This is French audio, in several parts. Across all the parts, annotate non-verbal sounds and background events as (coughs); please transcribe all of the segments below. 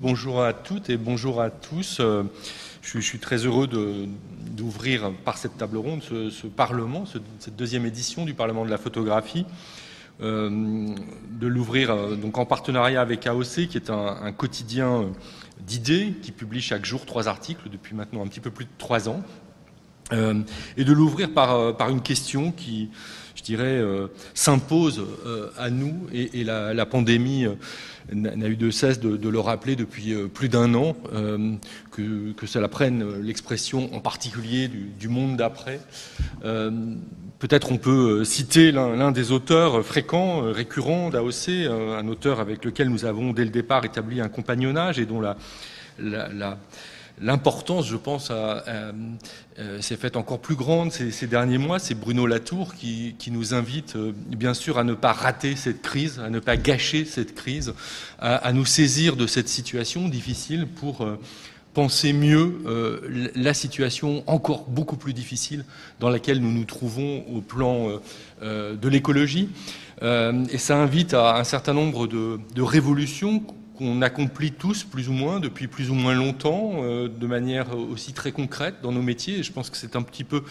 Bonjour à toutes et bonjour à tous. Euh, je suis, très heureux d'ouvrir par cette table ronde ce, Parlement, cette deuxième édition du Parlement de la photographie, euh, de l'ouvrir euh, donc en partenariat avec AOC, qui est un, quotidien d'idées, qui publie chaque jour trois articles depuis maintenant un petit peu plus de trois ans, et de l'ouvrir par, une question qui, je dirais, s'impose à nous et, la, pandémie n'a eu de cesse de, le rappeler depuis euh, plus d'un an, euh, que, que, cela prenne l'expression en particulier du, monde d'après. Euh, peut-être on peut citer l'un des auteurs fréquents, récurrents d'AOC, un auteur avec lequel nous avons dès le départ établi un compagnonnage et dont la l'importance, je pense, euh, s'est faite encore plus grande ces, derniers mois. C'est Bruno Latour qui, nous invite, euh, bien sûr, à ne pas rater cette crise, à ne pas gâcher cette crise, à, nous saisir de cette situation difficile pour euh, penser mieux la situation encore beaucoup plus difficile dans laquelle nous nous trouvons au plan de l'écologie. et ça invite à un certain nombre de, de révolutions qu'on accomplit tous plus ou moins depuis plus ou moins longtemps, euh, de manière aussi très concrète dans nos métiers. Et je pense que c'est un petit peu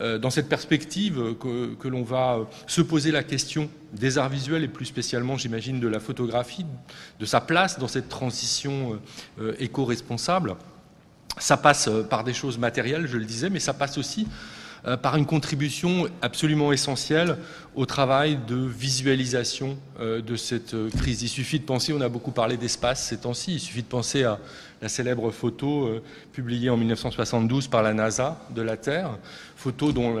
euh, dans cette perspective que, l'on va se poser la question des arts visuels et plus spécialement, j'imagine, de la photographie, de sa place dans cette transition euh, éco-responsable. Ça passe par des choses matérielles, je le disais, mais ça passe aussi euh, par une contribution absolument essentielle au travail de visualisation euh, de cette euh, crise. Il suffit de penser, on a beaucoup parlé d'espace ces temps-ci, il suffit de penser à la célèbre photo publiée en 1972 par la NASA de la Terre, photo dont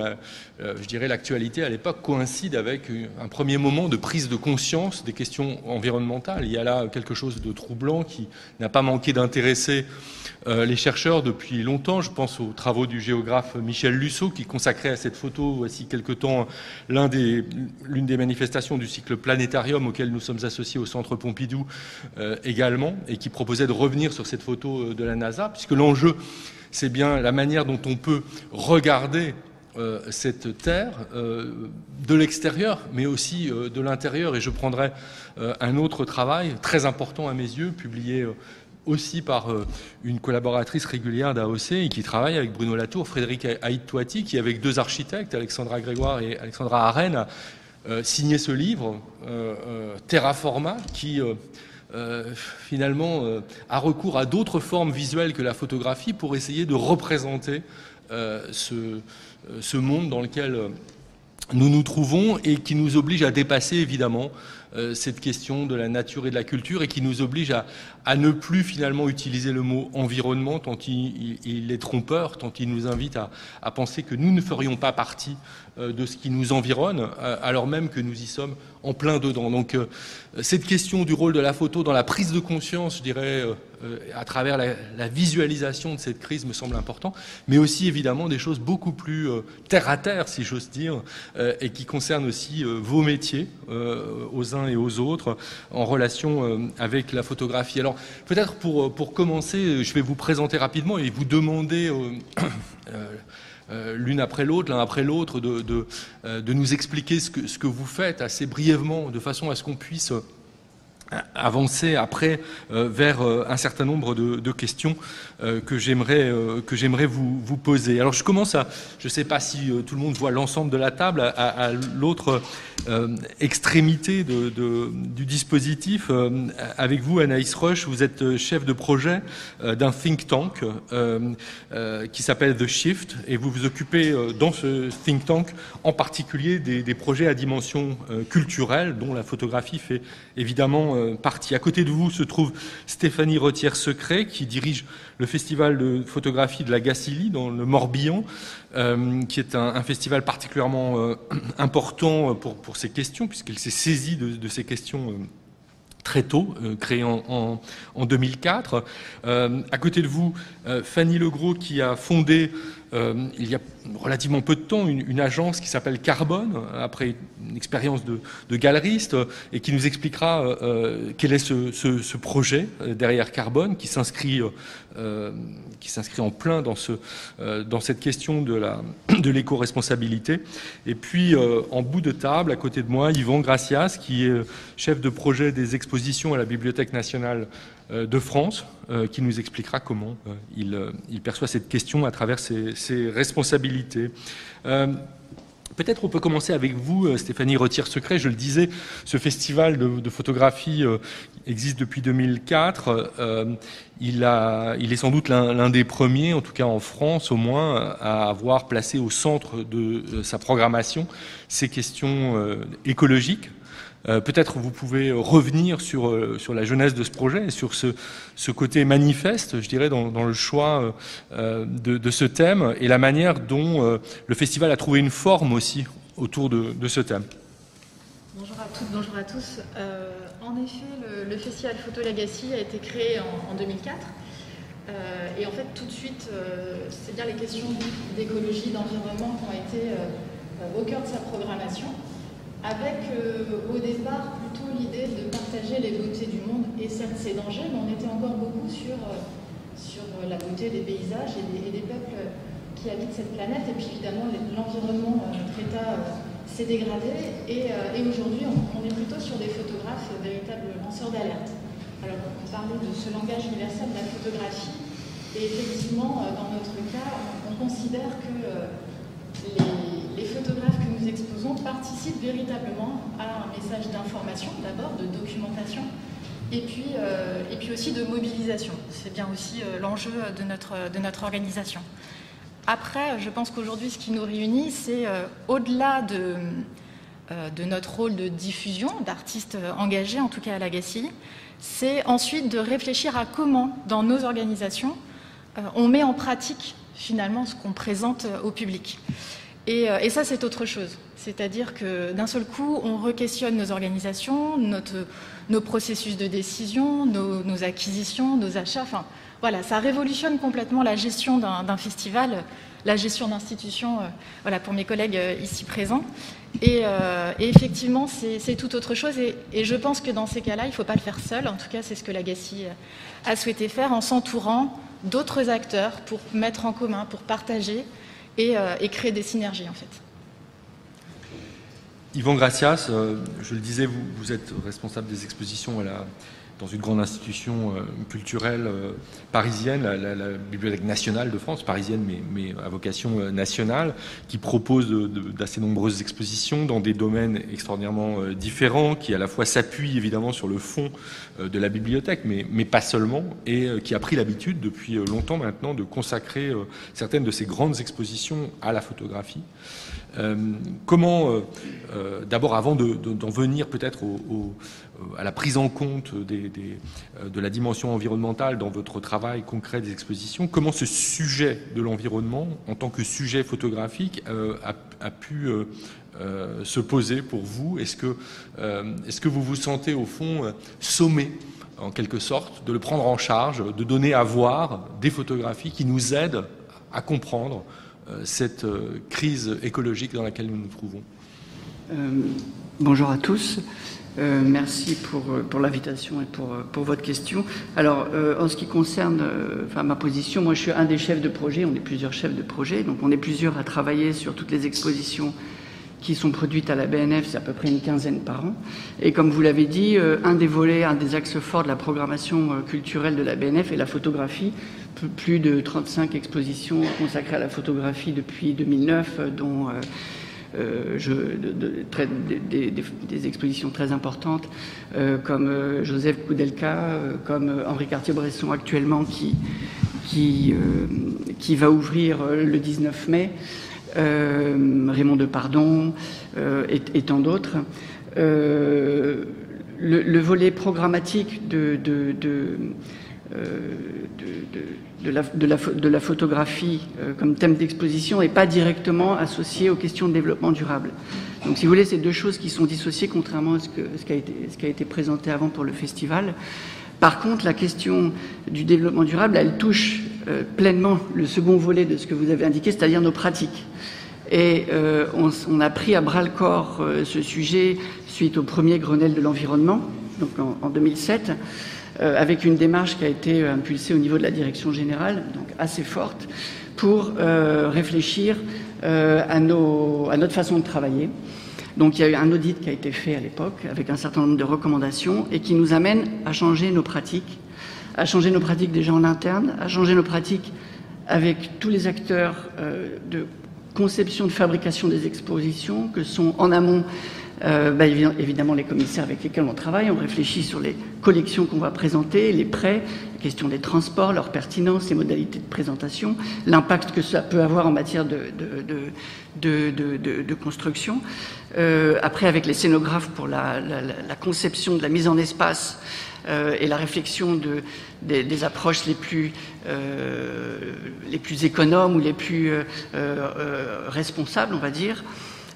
je dirais l'actualité à l'époque coïncide avec un premier moment de prise de conscience des questions environnementales. Il y a là quelque chose de troublant qui n'a pas manqué d'intéresser euh, les chercheurs depuis longtemps. Je pense aux travaux du géographe Michel Lussot qui consacrait à cette photo voici quelque temps l'une des, des, manifestations du cycle planétarium auquel nous sommes associés au Centre Pompidou euh, également et qui proposait de revenir sur cette photo euh, de la NASA puisque l'enjeu c'est bien la manière dont on peut regarder cette Terre de l'extérieur, mais aussi de l'intérieur. Et je prendrai un autre travail très important à mes yeux, publié aussi par euh, une collaboratrice régulière d'AOC et qui travaille avec Bruno Latour, Frédéric Aït-Touati, qui avec deux architectes, Alexandra Grégoire et Alexandra Arène, a euh, signé ce livre, euh, Terraforma, qui finalement a recours à d'autres formes visuelles que la photographie pour essayer de représenter ce, ce, monde dans lequel nous nous trouvons et qui nous oblige à dépasser évidemment euh, cette question de la nature et de la culture et qui nous oblige à, à ne plus finalement utiliser le mot environnement tant il, il, est trompeur, tant il nous invite à, à, penser que nous ne ferions pas partie euh, de ce qui nous environne, euh, alors même que nous y sommes en plein dedans. Donc cette question du rôle de la photo dans la prise de conscience, je dirais, à travers la, la, visualisation de cette crise me semble important, mais aussi évidemment des choses beaucoup plus terre à terre, si j'ose dire, et qui concernent aussi vos métiers aux uns et aux autres en relation euh, avec la photographie. Alors peut-être pour, euh, pour commencer, je vais vous présenter rapidement et vous demander euh, (coughs) l'une après l'autre, l'un après l'autre, de, de, de, nous expliquer ce que, ce que vous faites assez brièvement, de façon à ce qu'on puisse avancer après euh, vers euh, un certain nombre de, questions euh, que j'aimerais que j'aimerais vous, poser. Alors je commence à, je ne sais pas si tout le monde voit l'ensemble de la table, à, l'autre extrémité du dispositif. avec vous, Anaïs Rush, vous êtes chef de projet d'un think tank qui s'appelle The Shift, et vous vous occupez dans ce think tank en particulier des projets à dimension culturelle, dont la photographie fait évidemment euh, partie. À côté de vous se trouve Stéphanie Retière-Secret, qui dirige le festival de photographie de la Gacilly, dans le Morbihan, euh, qui est un, festival particulièrement euh, (clears throat) important pour, ces questions, puisqu'elle s'est saisie de, ces questions très tôt, créé en, en, 2004. à côté de vous, Fanny Legros, qui a fondé il y a relativement peu de temps une, agence qui s'appelle Carbone, après une expérience de, galeriste, et qui nous expliquera euh, quel est ce, projet euh, derrière Carbone, qui s'inscrit euh, qui s'inscrit en plein dans, ce, dans cette question de, (clears throat) l'éco-responsabilité. Et puis, en bout de table, à côté de moi, Yvan Gracias, qui est chef de projet des expositions à la Bibliothèque nationale de France, qui nous expliquera comment il, perçoit cette question à travers ses, ses responsabilités. Peut-être on peut commencer avec vous, euh, Stéphanie Retire-Secret. Je le disais, ce festival de, photographie euh, existe depuis 2004. Euh, il, a, il est sans doute l'un des premiers, en tout cas en France au moins, à avoir placé au centre de sa programmation ces questions écologiques, euh, peut-être vous pouvez revenir sur, euh, sur la jeunesse de ce projet et sur ce, ce côté manifeste, je dirais, dans, dans le choix euh, de, de, ce thème et la manière dont le festival a trouvé une forme aussi autour de, de ce thème. Bonjour à toutes, bonjour à tous. en effet, le, festival Photo Legacy a été créé en, en 2004. et en fait, tout de suite, c'est bien les questions d'écologie, d'environnement qui ont été au cœur de sa programmation avec euh, au départ plutôt l'idée de partager les beautés du monde et certes ses dangers, mais on était encore beaucoup sur, euh, sur euh, la beauté des paysages et des, peuples qui habitent cette planète. Et puis évidemment, l'environnement, notre état s'est dégradé. Et, aujourd'hui, on, est plutôt sur des photographes, véritables lanceurs d'alerte. Alors, on parlait de ce langage universel de la photographie. Et effectivement, dans notre cas, on considère que les photographes que nous exposons participent véritablement à un message d'information, d'abord, de documentation, et puis, euh, aussi de mobilisation. C'est bien aussi euh, l'enjeu de notre, de notre organisation. Après, je pense qu'aujourd'hui, ce qui nous réunit, c'est euh, au-delà de, de notre rôle de diffusion, d'artistes engagés, en tout cas à l'Agassi, c'est ensuite de réfléchir à comment, dans nos organisations, on met en pratique finalement ce qu'on présente au public. Euh, et, ça, c'est autre chose. C'est-à-dire que d'un seul coup, on re-questionne nos organisations, nos processus de décision, nos, acquisitions, nos achats. Enfin, voilà, ça révolutionne complètement la gestion d'un festival, la gestion d'institutions, euh, voilà, pour mes collègues euh, ici présents. Et, effectivement, c'est tout autre chose. Et, je pense que dans ces cas-là, il ne faut pas le faire seul. En tout cas, c'est ce que l'Agassi a souhaité faire en s'entourant d'autres acteurs pour mettre en commun, pour partager, euh, et, créer des synergies en fait. Yvan Gracias, euh, je le disais, vous, vous, êtes responsable des expositions à la dans une grande institution euh, culturelle euh, parisienne, la, Bibliothèque nationale de France, parisienne mais, à vocation euh, nationale, qui propose d'assez nombreuses expositions dans des domaines extraordinairement différents, qui à la fois s'appuient évidemment sur le fond de la bibliothèque, mais, pas seulement, et qui a pris l'habitude depuis longtemps maintenant de consacrer certaines de ces grandes expositions à la photographie. Comment, d'abord avant d'en venir peut-être euh, à la prise en compte euh, de la dimension environnementale dans votre travail concret des expositions, comment ce sujet de l'environnement, en tant que sujet photographique, euh, a, pu se poser pour vous? Est-ce que, est que vous vous sentez au fond sommé en quelque sorte, de le prendre en charge, de donner à voir des photographies qui nous aident à comprendre cette crise écologique dans laquelle nous nous trouvons. bonjour à tous. Euh, merci pour, euh, l'invitation et pour, euh, votre question. Alors, en ce qui concerne ma position, moi je suis un des chefs de projet, on est plusieurs chefs de projet, donc on est plusieurs à travailler sur toutes les expositions qui sont produites à la BNF, c'est à peu près une quinzaine par an. Et comme vous l'avez dit, un des volets, un des axes forts de la programmation culturelle de la BNF est la photographie. Plus de 35 expositions consacrées à la photographie depuis 2009, dont euh, des, expositions très importantes, euh, comme euh, Joseph Koudelka, comme Henri Cartier-Bresson actuellement, qui, qui, va ouvrir le 19 mai, Raymond Depardon et, tant d'autres. Le, volet programmatique de, de, de de la, photographie euh, comme thème d'exposition n'est pas directement associé aux questions de développement durable. Donc, si vous voulez, c'est deux choses qui sont dissociées, contrairement à ce, qui a été, présenté avant pour le festival. Par contre, la question du développement durable, elle touche euh, pleinement le second volet de ce que vous avez indiqué, c'est-à-dire nos pratiques. Et euh, on, a pris à bras le corps ce sujet suite au premier Grenelle de l'environnement, donc en 2007. Euh, avec une démarche qui a été euh, impulsée au niveau de la direction générale, donc assez forte, pour euh, réfléchir à, notre façon de travailler. Donc il y a eu un audit qui a été fait à l'époque avec un certain nombre de recommandations et qui nous amène à changer nos pratiques, à changer nos pratiques déjà en interne, à changer nos pratiques avec tous les acteurs de conception, de fabrication des expositions, que sont en amont euh, bah, évidemment les commissaires avec lesquels on travaille. On réfléchit sur les collections qu'on va présenter, les prêts, la question des transports, leur pertinence, les modalités de présentation, l'impact que ça peut avoir en matière de, construction. Euh, après, avec les scénographes pour la, conception de la mise en espace euh, et la réflexion des, approches les plus, les plus économes ou les plus responsables, on va dire.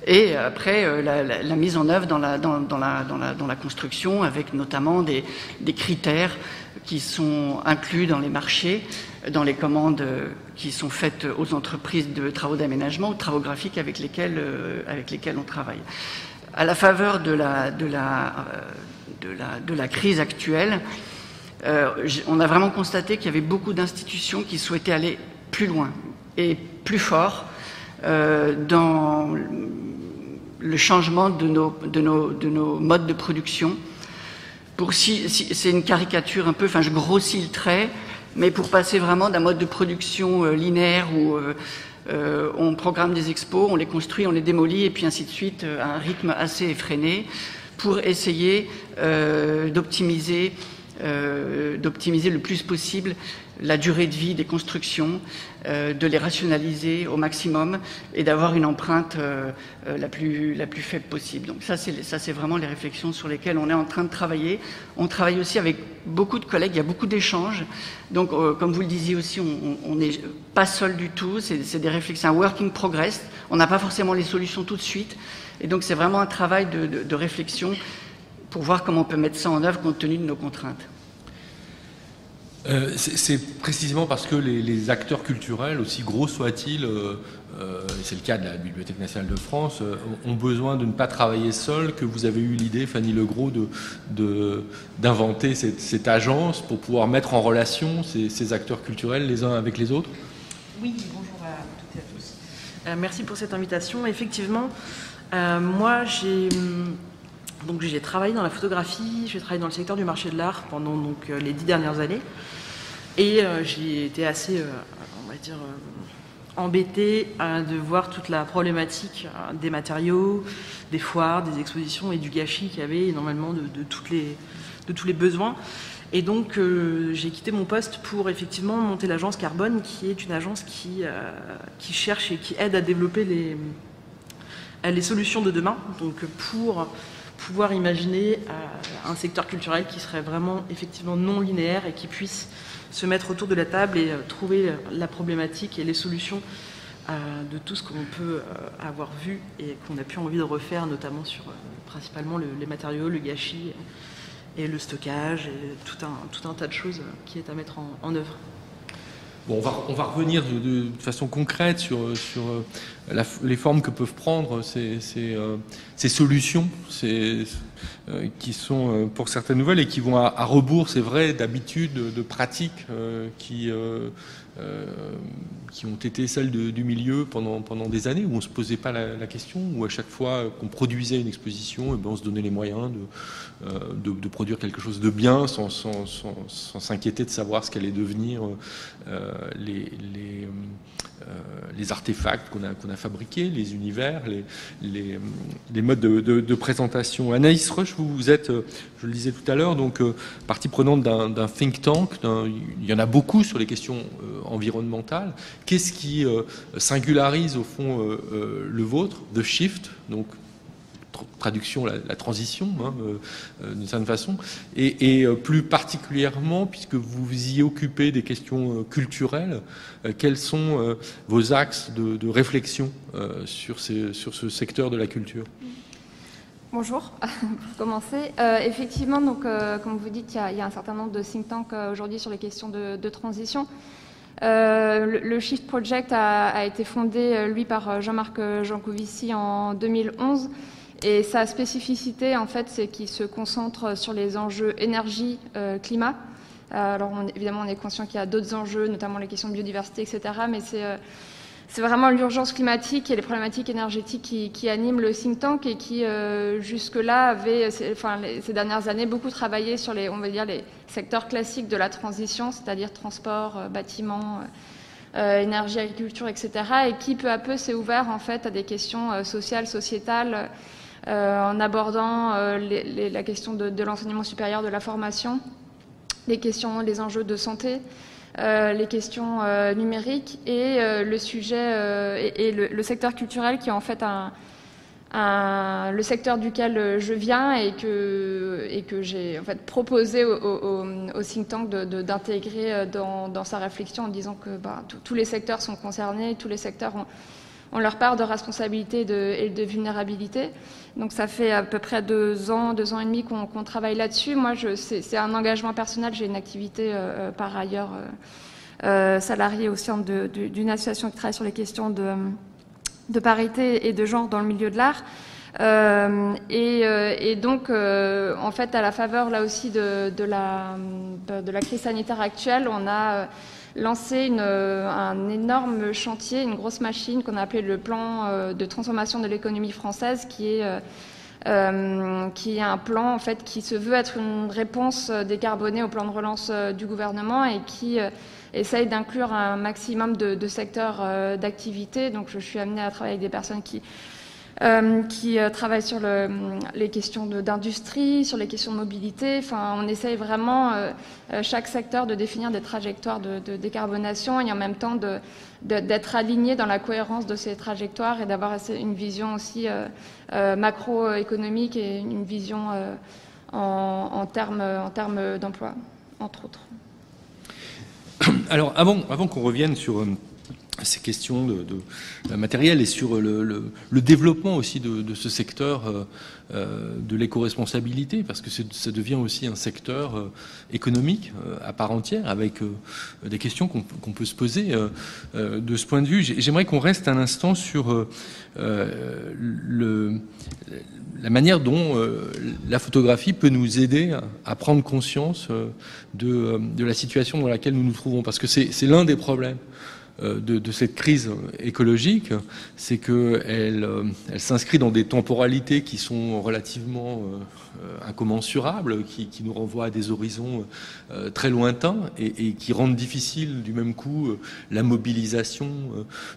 Et après, euh, la, mise en œuvre dans la, dans, la, dans la, construction, avec notamment des, des, critères qui sont inclus dans les marchés, dans les commandes euh, qui sont faites aux entreprises de travaux d'aménagement ou travaux graphiques avec lesquels, euh, avec lesquels on travaille. À la faveur de la, de la, de la, de la crise actuelle, on a vraiment constaté qu'il y avait beaucoup d'institutions qui souhaitaient aller plus loin et plus fort dans le changement de nos, de nos, de nos modes de production. C'est une caricature un peu, enfin je grossis le trait, mais pour passer vraiment d'un mode de production euh, linéaire où euh, euh, on programme des expos, on les construit, on les démolit et puis ainsi de suite à un rythme assez effréné pour essayer d'optimiser le plus possible la durée de vie des constructions, euh, de les rationaliser au maximum et d'avoir une empreinte euh, euh, la, plus, faible possible. Donc ça, c'est, ça, c'est vraiment les réflexions sur lesquelles on est en train de travailler. On travaille aussi avec beaucoup de collègues, il y a beaucoup d'échanges. Donc, comme vous le disiez aussi, on n'est pas seul du tout, c'est, des réflexions, un working progress. On n'a pas forcément les solutions tout de suite. Et donc, c'est vraiment un travail de, de réflexion pour voir comment on peut mettre ça en œuvre compte tenu de nos contraintes. Euh, c'est précisément parce que les, acteurs culturels, aussi gros soient-ils, euh, euh, c'est le cas de la Bibliothèque nationale de France, ont besoin de ne pas travailler seuls, que vous avez eu l'idée, Fanny Legros, d'inventer cette, agence pour pouvoir mettre en relation ces, acteurs culturels les uns avec les autres? Oui, bonjour à toutes et à tous. merci pour cette invitation. Effectivement, moi j'ai... Donc j'ai travaillé dans la photographie, j'ai travaillé dans le secteur du marché de l'art pendant donc, les dix dernières années. Et euh, j'ai été assez, euh, on va dire, euh, embêtée de voir toute la problématique des matériaux, des foires, des expositions et du gâchis qu'il y avait énormément de, toutes les, de tous les besoins. Et donc, j'ai quitté mon poste pour effectivement monter l'agence Carbone, qui est une agence qui, qui cherche et qui aide à développer les, les solutions de demain. Donc, pour pouvoir imaginer un secteur culturel qui serait vraiment effectivement non linéaire et qui puisse se mettre autour de la table et euh, trouver la problématique et les solutions euh, de tout ce qu'on peut euh, avoir vu et qu'on a pu envie de refaire, notamment sur principalement les matériaux, le gâchis et le stockage et tout un, tout un tas de choses qui est à mettre en, œuvre. Bon, on, va, on va revenir de, façon concrète sur, sur les formes que peuvent prendre ces, ces, solutions qui sont pour certaines nouvelles et qui vont à, rebours, c'est vrai, d'habitude, de pratiques qui, qui ont été celles du milieu pendant, pendant des années, où on ne se posait pas la, question, où à chaque fois qu'on produisait une exposition, eh ben on se donnait les moyens de, de, produire quelque chose de bien sans s'inquiéter sans, de savoir ce qu'allait devenir les, les, les, artefacts qu'on a, a fabriqués, les univers, les, les, modes de, présentation. Anaïs Rush, vous, êtes, je le disais tout à l'heure, donc partie prenante d'un think tank, il y en a beaucoup sur les questions environnementales. Qu'est-ce qui euh, singularise au fond euh, euh, le vôtre, The Shift, donc traduction, la, transition, hein, d'une certaine façon, et, plus particulièrement, puisque vous vous y occupez des questions culturelles, quels sont vos axes de, réflexion sur, ce secteur de la culture? Bonjour, (laughs) pour commencer. effectivement, donc, comme vous dites, il y, a un certain nombre de think tanks aujourd'hui sur les questions de, transition. Euh, le, Shift Project a, été fondé, euh, lui, par euh, Jean-Marc Jancovici en 2011. Et sa spécificité, en fait, c'est qu'il se concentre sur les enjeux énergie-climat. alors, évidemment, on est conscient qu'il y a d'autres enjeux, notamment les questions de biodiversité, etc. Mais c'est c'est vraiment l'urgence climatique et les problématiques énergétiques qui, animent le think tank et qui, jusque-là, avait, ces dernières années, beaucoup travaillé sur les, on va dire, les secteurs classiques de la transition, c'est-à-dire transport, bâtiment, énergie, agriculture, etc., et qui, peu à peu, s'est ouvert, en fait, à des questions sociales, sociétales, en abordant la question de l'enseignement supérieur, de la formation, les questions, les enjeux de santé, euh, les questions euh, numériques et euh, le sujet et, le, secteur culturel qui est en fait un, le secteur duquel je viens et que, et que j'ai en fait proposé au, think tank d'intégrer dans, dans, sa réflexion en disant que bah, tous les secteurs sont concernés, tous les secteurs ont, ont leur part de responsabilité et de vulnérabilité. Donc ça fait à peu près deux ans, deux ans et demi qu'on travaille là-dessus. Moi, c'est un engagement personnel. J'ai une activité euh, euh, par ailleurs euh, salariée au sein d'une association qui travaille sur les questions de, parité et de genre dans le milieu de l'art. et, donc, en fait, à la faveur là aussi de la, crise sanitaire actuelle, on a lancé un énorme chantier, une grosse machine qu'on a appelé le plan euh, de transformation de l'économie française, qui est, euh, euh, qui est un plan en fait qui se veut être une réponse décarbonée au plan de relance du gouvernement et qui essaye d'inclure un maximum de, de secteurs d'activité. Donc je suis amenée à travailler avec des personnes qui euh, qui euh, travaille sur le, les questions d'industrie, sur les questions de mobilité. Enfin, on essaye vraiment, euh, chaque secteur, de définir des trajectoires de, décarbonation et en même temps d'être aligné dans la cohérence de ces trajectoires et d'avoir une vision aussi macroéconomique et une vision en, termes en termes d'emploi, entre autres. Alors, avant qu'on revienne sur ces questions de, de, matériel et sur le, le, développement aussi de, de ce secteur euh, euh de l'éco-responsabilité, parce que ça devient aussi un secteur euh, économique euh, à part entière, avec des questions qu'on peut se poser de ce point de vue. J'aimerais qu'on reste un instant sur le, la manière dont la photographie peut nous aider à, à prendre conscience de, de, la situation dans laquelle nous nous trouvons, parce que c'est l'un des problèmes euh, de, cette crise écologique, c'est qu'elle euh, elle, s'inscrit dans des temporalités qui sont relativement euh, incommensurables, qui, nous renvoient à des horizons très lointains et, qui rendent difficile du même coup la mobilisation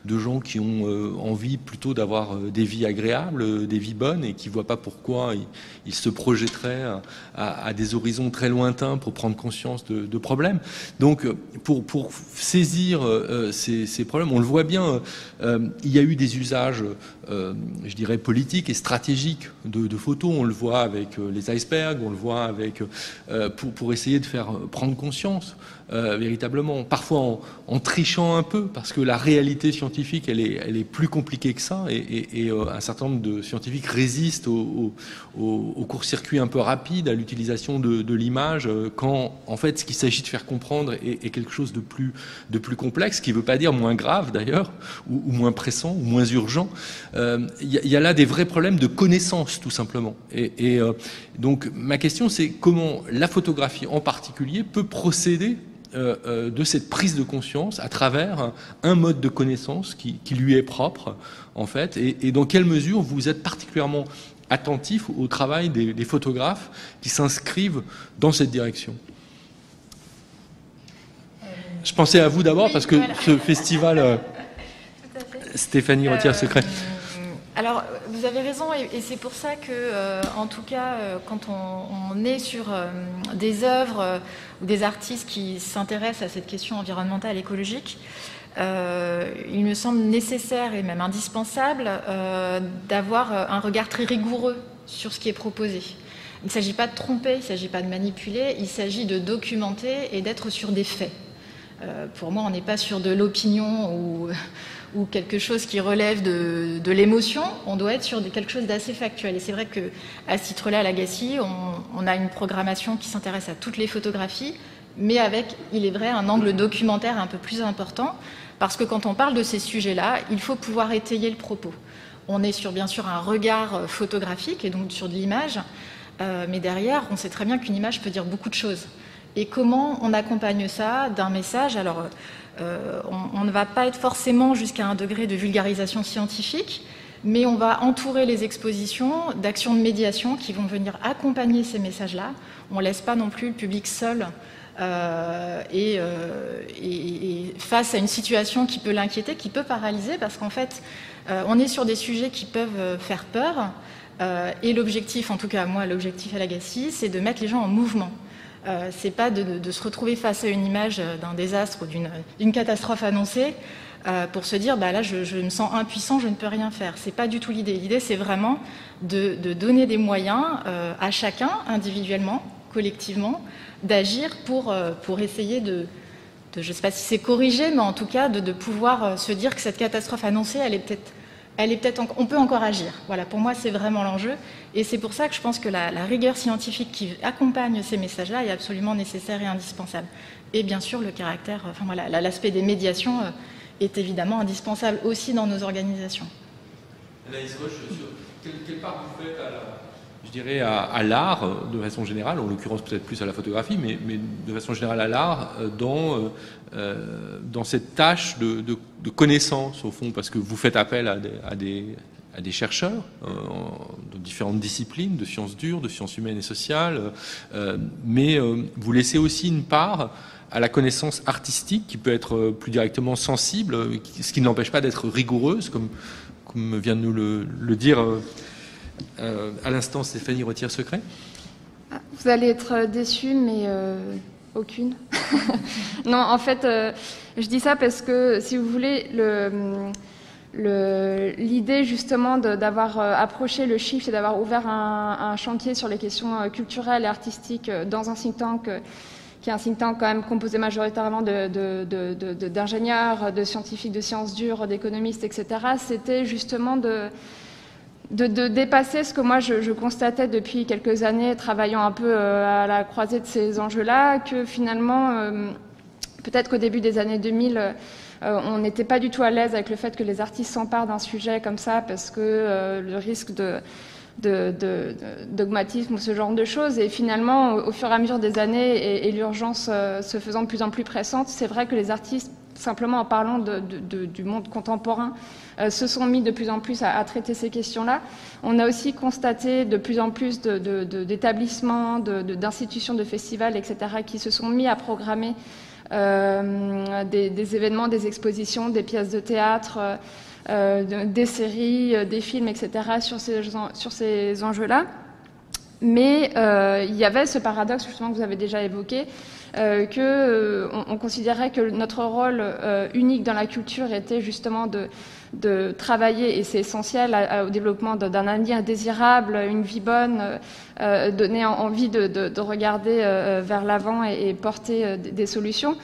de gens qui ont envie plutôt d'avoir des vies agréables, des vies bonnes et qui ne voient pas pourquoi ils, se projetteraient à, des horizons très lointains pour prendre conscience de, problèmes. Donc pour, saisir ces problèmes. On le voit bien, euh, il y a eu des usages, euh, je dirais, politiques et stratégiques de, photos. On le voit avec euh, les icebergs, on le voit avec pour, pour essayer de faire prendre conscience euh, véritablement, parfois en, trichant un peu, parce que la réalité scientifique, elle est, elle est plus compliquée que ça, et, euh, un certain nombre de scientifiques résistent au, court-circuit un peu rapide, à l'utilisation de, l'image, euh, quand en fait ce qu'il s'agit de faire comprendre est, quelque chose de plus, de plus complexe, qui ne veut pas dire moins grave d'ailleurs, ou, moins pressant, ou moins urgent. Il y, y, a là des vrais problèmes de connaissance, tout simplement. Et, donc ma question, c'est comment la photographie en particulier peut procéder euh, euh, de cette prise de conscience à travers un mode de connaissance qui, lui est propre, en fait, et, dans quelle mesure vous êtes particulièrement attentif au travail des, photographes qui s'inscrivent dans cette direction? Je pensais à vous d'abord parce que ce festival, euh, (laughs) Stéphanie Retière Secret. Alors, vous avez raison, et, c'est pour ça que, euh, en tout cas, euh, quand on, est sur euh, des œuvres ou des artistes qui s'intéressent à cette question environnementale écologique, il me semble nécessaire et même indispensable d'avoir un regard très rigoureux sur ce qui est proposé. Il ne s'agit pas de tromper, il ne s'agit pas de manipuler, il s'agit de documenter et d'être sur des faits. pour moi, on n'est pas sur de l'opinion ou ou quelque chose qui relève de, l'émotion, on doit être sur quelque chose d'assez factuel. Et c'est vrai qu'à ce titre-là, à l'Agassi, on, a une programmation qui s'intéresse à toutes les photographies, mais avec, il est vrai, un angle documentaire un peu plus important, parce que quand on parle de ces sujets-là, il faut pouvoir étayer le propos. On est sur, bien sûr, un regard photographique, et donc sur de l'image, euh, mais derrière, on sait très bien qu'une image peut dire beaucoup de choses. Et comment on accompagne ça d'un message? Alors, on, ne va pas être forcément jusqu'à un degré de vulgarisation scientifique, mais on va entourer les expositions d'actions de médiation qui vont venir accompagner ces messages-là. On ne laisse pas non plus le public seul euh, euh, et, face à une situation qui peut l'inquiéter, qui peut paralyser, parce qu'en fait, euh, on est sur des sujets qui peuvent faire peur. et l'objectif, en tout cas moi, l'objectif à l'Agassi, c'est de mettre les gens en mouvement. C'est pas de, se retrouver face à une image d'un désastre ou d'une catastrophe annoncée pour se dire bah là je, me sens impuissant, je ne peux rien faire. C'est pas du tout l'idée. L'idée c'est vraiment de, donner des moyens à chacun individuellement, collectivement, d'agir pour, euh, essayer de, je ne sais pas si c'est corrigé, mais en tout cas de, pouvoir euh, se dire que cette catastrophe annoncée, elle est peut-être, elle est peut-être, on peut encore agir. Voilà, pour moi, c'est vraiment l'enjeu, et c'est pour ça que je pense que la, rigueur scientifique qui accompagne ces messages-là est absolument nécessaire et indispensable. Et bien sûr, le caractère, voilà, l'aspect des médiations euh, est évidemment indispensable aussi dans nos organisations. Anaïs quelle part vous faites à la je dirais, à, l'art de façon générale, en l'occurrence peut-être plus à la photographie, mais, de façon générale à l'art, euh, dans, euh, euh, dans cette tâche de, connaissance, au fond, parce que vous faites appel à des, à des, chercheurs de différentes disciplines, de sciences dures, de sciences humaines et sociales, mais vous laissez aussi une part à la connaissance artistique qui peut être plus directement sensible, ce qui n'empêche pas d'être rigoureuse, comme, vient de nous le dire euh, à l'instant, Stéphanie retire secret. Ah, vous allez être déçu, mais euh, aucune. (laughs) non, en fait, euh, je dis ça parce que, si vous voulez, l'idée justement d'avoir approché le chiffre et d'avoir ouvert un, chantier sur les questions culturelles et artistiques dans un think tank qui est un think tank quand même composé majoritairement d'ingénieurs, de, scientifiques, de sciences dures, d'économistes, etc., c'était justement de de, dépasser ce que moi je, constatais depuis quelques années, travaillant un peu euh, à la croisée de ces enjeux-là, que finalement, euh, peut-être qu'au début des années 2000, euh, on n'était pas du tout à l'aise avec le fait que les artistes s'emparent d'un sujet comme ça, parce que le risque de, dogmatisme ou ce genre de choses. Et finalement, au, fur et à mesure des années et, l'urgence se faisant de plus en plus pressante, c'est vrai que les artistes, simplement en parlant du monde contemporain, euh, se sont mis de plus en plus à, traiter ces questions-là. On a aussi constaté de plus en plus d'établissements, d'institutions, de, festivals, etc., qui se sont mis à programmer euh, des, événements, des expositions, des pièces de théâtre, euh, des séries, des films, etc., sur ces, sur ces enjeux-là. Mais il y avait ce paradoxe justement que vous avez déjà évoqué, euh, que on, considérait que notre rôle unique dans la culture était justement de, travailler, et c'est essentiel au développement d'un avenir désirable, une vie bonne, euh, donner envie de, regarder euh, vers l'avant et, porter euh, des, solutions.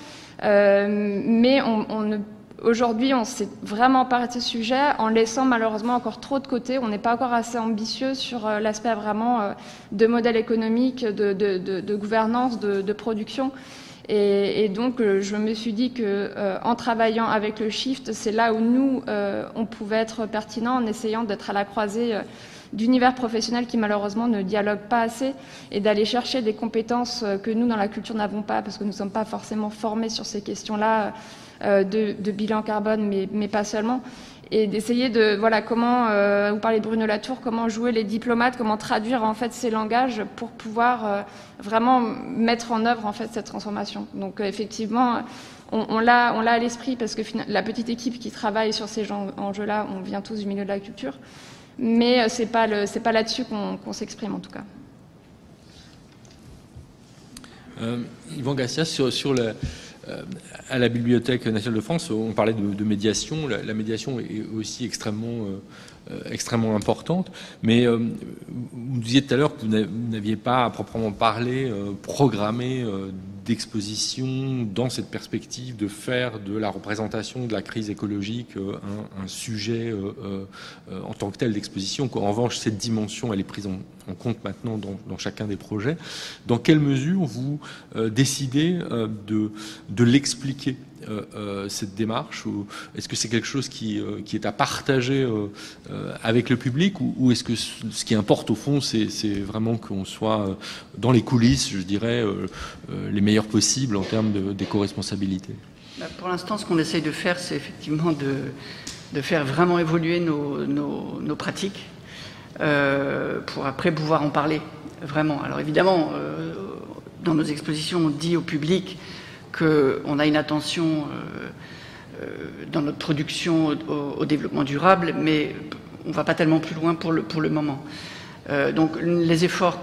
mais on, Aujourd'hui, on s'est vraiment parlé de ce sujet en laissant malheureusement encore trop de côté. On n'est pas encore assez ambitieux sur l'aspect vraiment de modèle économique, de, gouvernance, de, production. Et, donc, euh, je me suis dit que euh, en travaillant avec le shift, c'est là où nous, euh, on pouvait être pertinent en essayant d'être à la croisée d'univers professionnels qui malheureusement ne dialoguent pas assez et d'aller chercher des compétences que nous, dans la culture, n'avons pas parce que nous ne sommes pas forcément formés sur ces questions-là de, bilan carbone, mais, pas seulement. Et d'essayer de voilà comment euh, vous parlez de Bruno Latour comment jouer les diplomates comment traduire en fait ces langages pour pouvoir euh, vraiment mettre en œuvre en fait cette transformation. Donc euh, effectivement on, l'a on l'a à l'esprit parce que la petite équipe qui travaille sur ces enjeux là on vient tous du milieu de la culture. Mais c'est pas pas là-dessus qu'on s'exprime en tout cas. Yvan Garcia sur sur le euh, à la Bibliothèque nationale de France, on parlait de, médiation. La, médiation est aussi extrêmement, euh, extrêmement importante. Mais euh, vous disiez tout à l'heure que vous n'aviez pas à proprement parler programmé d'exposition dans cette perspective de faire de la représentation de la crise écologique un, sujet en tant que tel d'exposition. En revanche, cette dimension, elle est prise en, en compte maintenant dans, chacun des projets. Dans quelle mesure vous décidez de, de l'expliquer cette démarche ou Est-ce que c'est quelque chose qui, est à partager avec le public ou, est-ce que ce qui importe au fond, c'est vraiment qu'on soit dans les coulisses, je dirais, les meilleurs possibles en termes d'éco-responsabilité bah, Pour l'instant, ce qu'on essaye de faire, c'est effectivement de, faire vraiment évoluer nos, pratiques euh, pour après pouvoir en parler vraiment. Alors évidemment, euh, dans nos expositions, on dit au public qu'on a une attention euh, dans notre production au, développement durable, mais on ne va pas tellement plus loin pour le, pour le moment. donc les efforts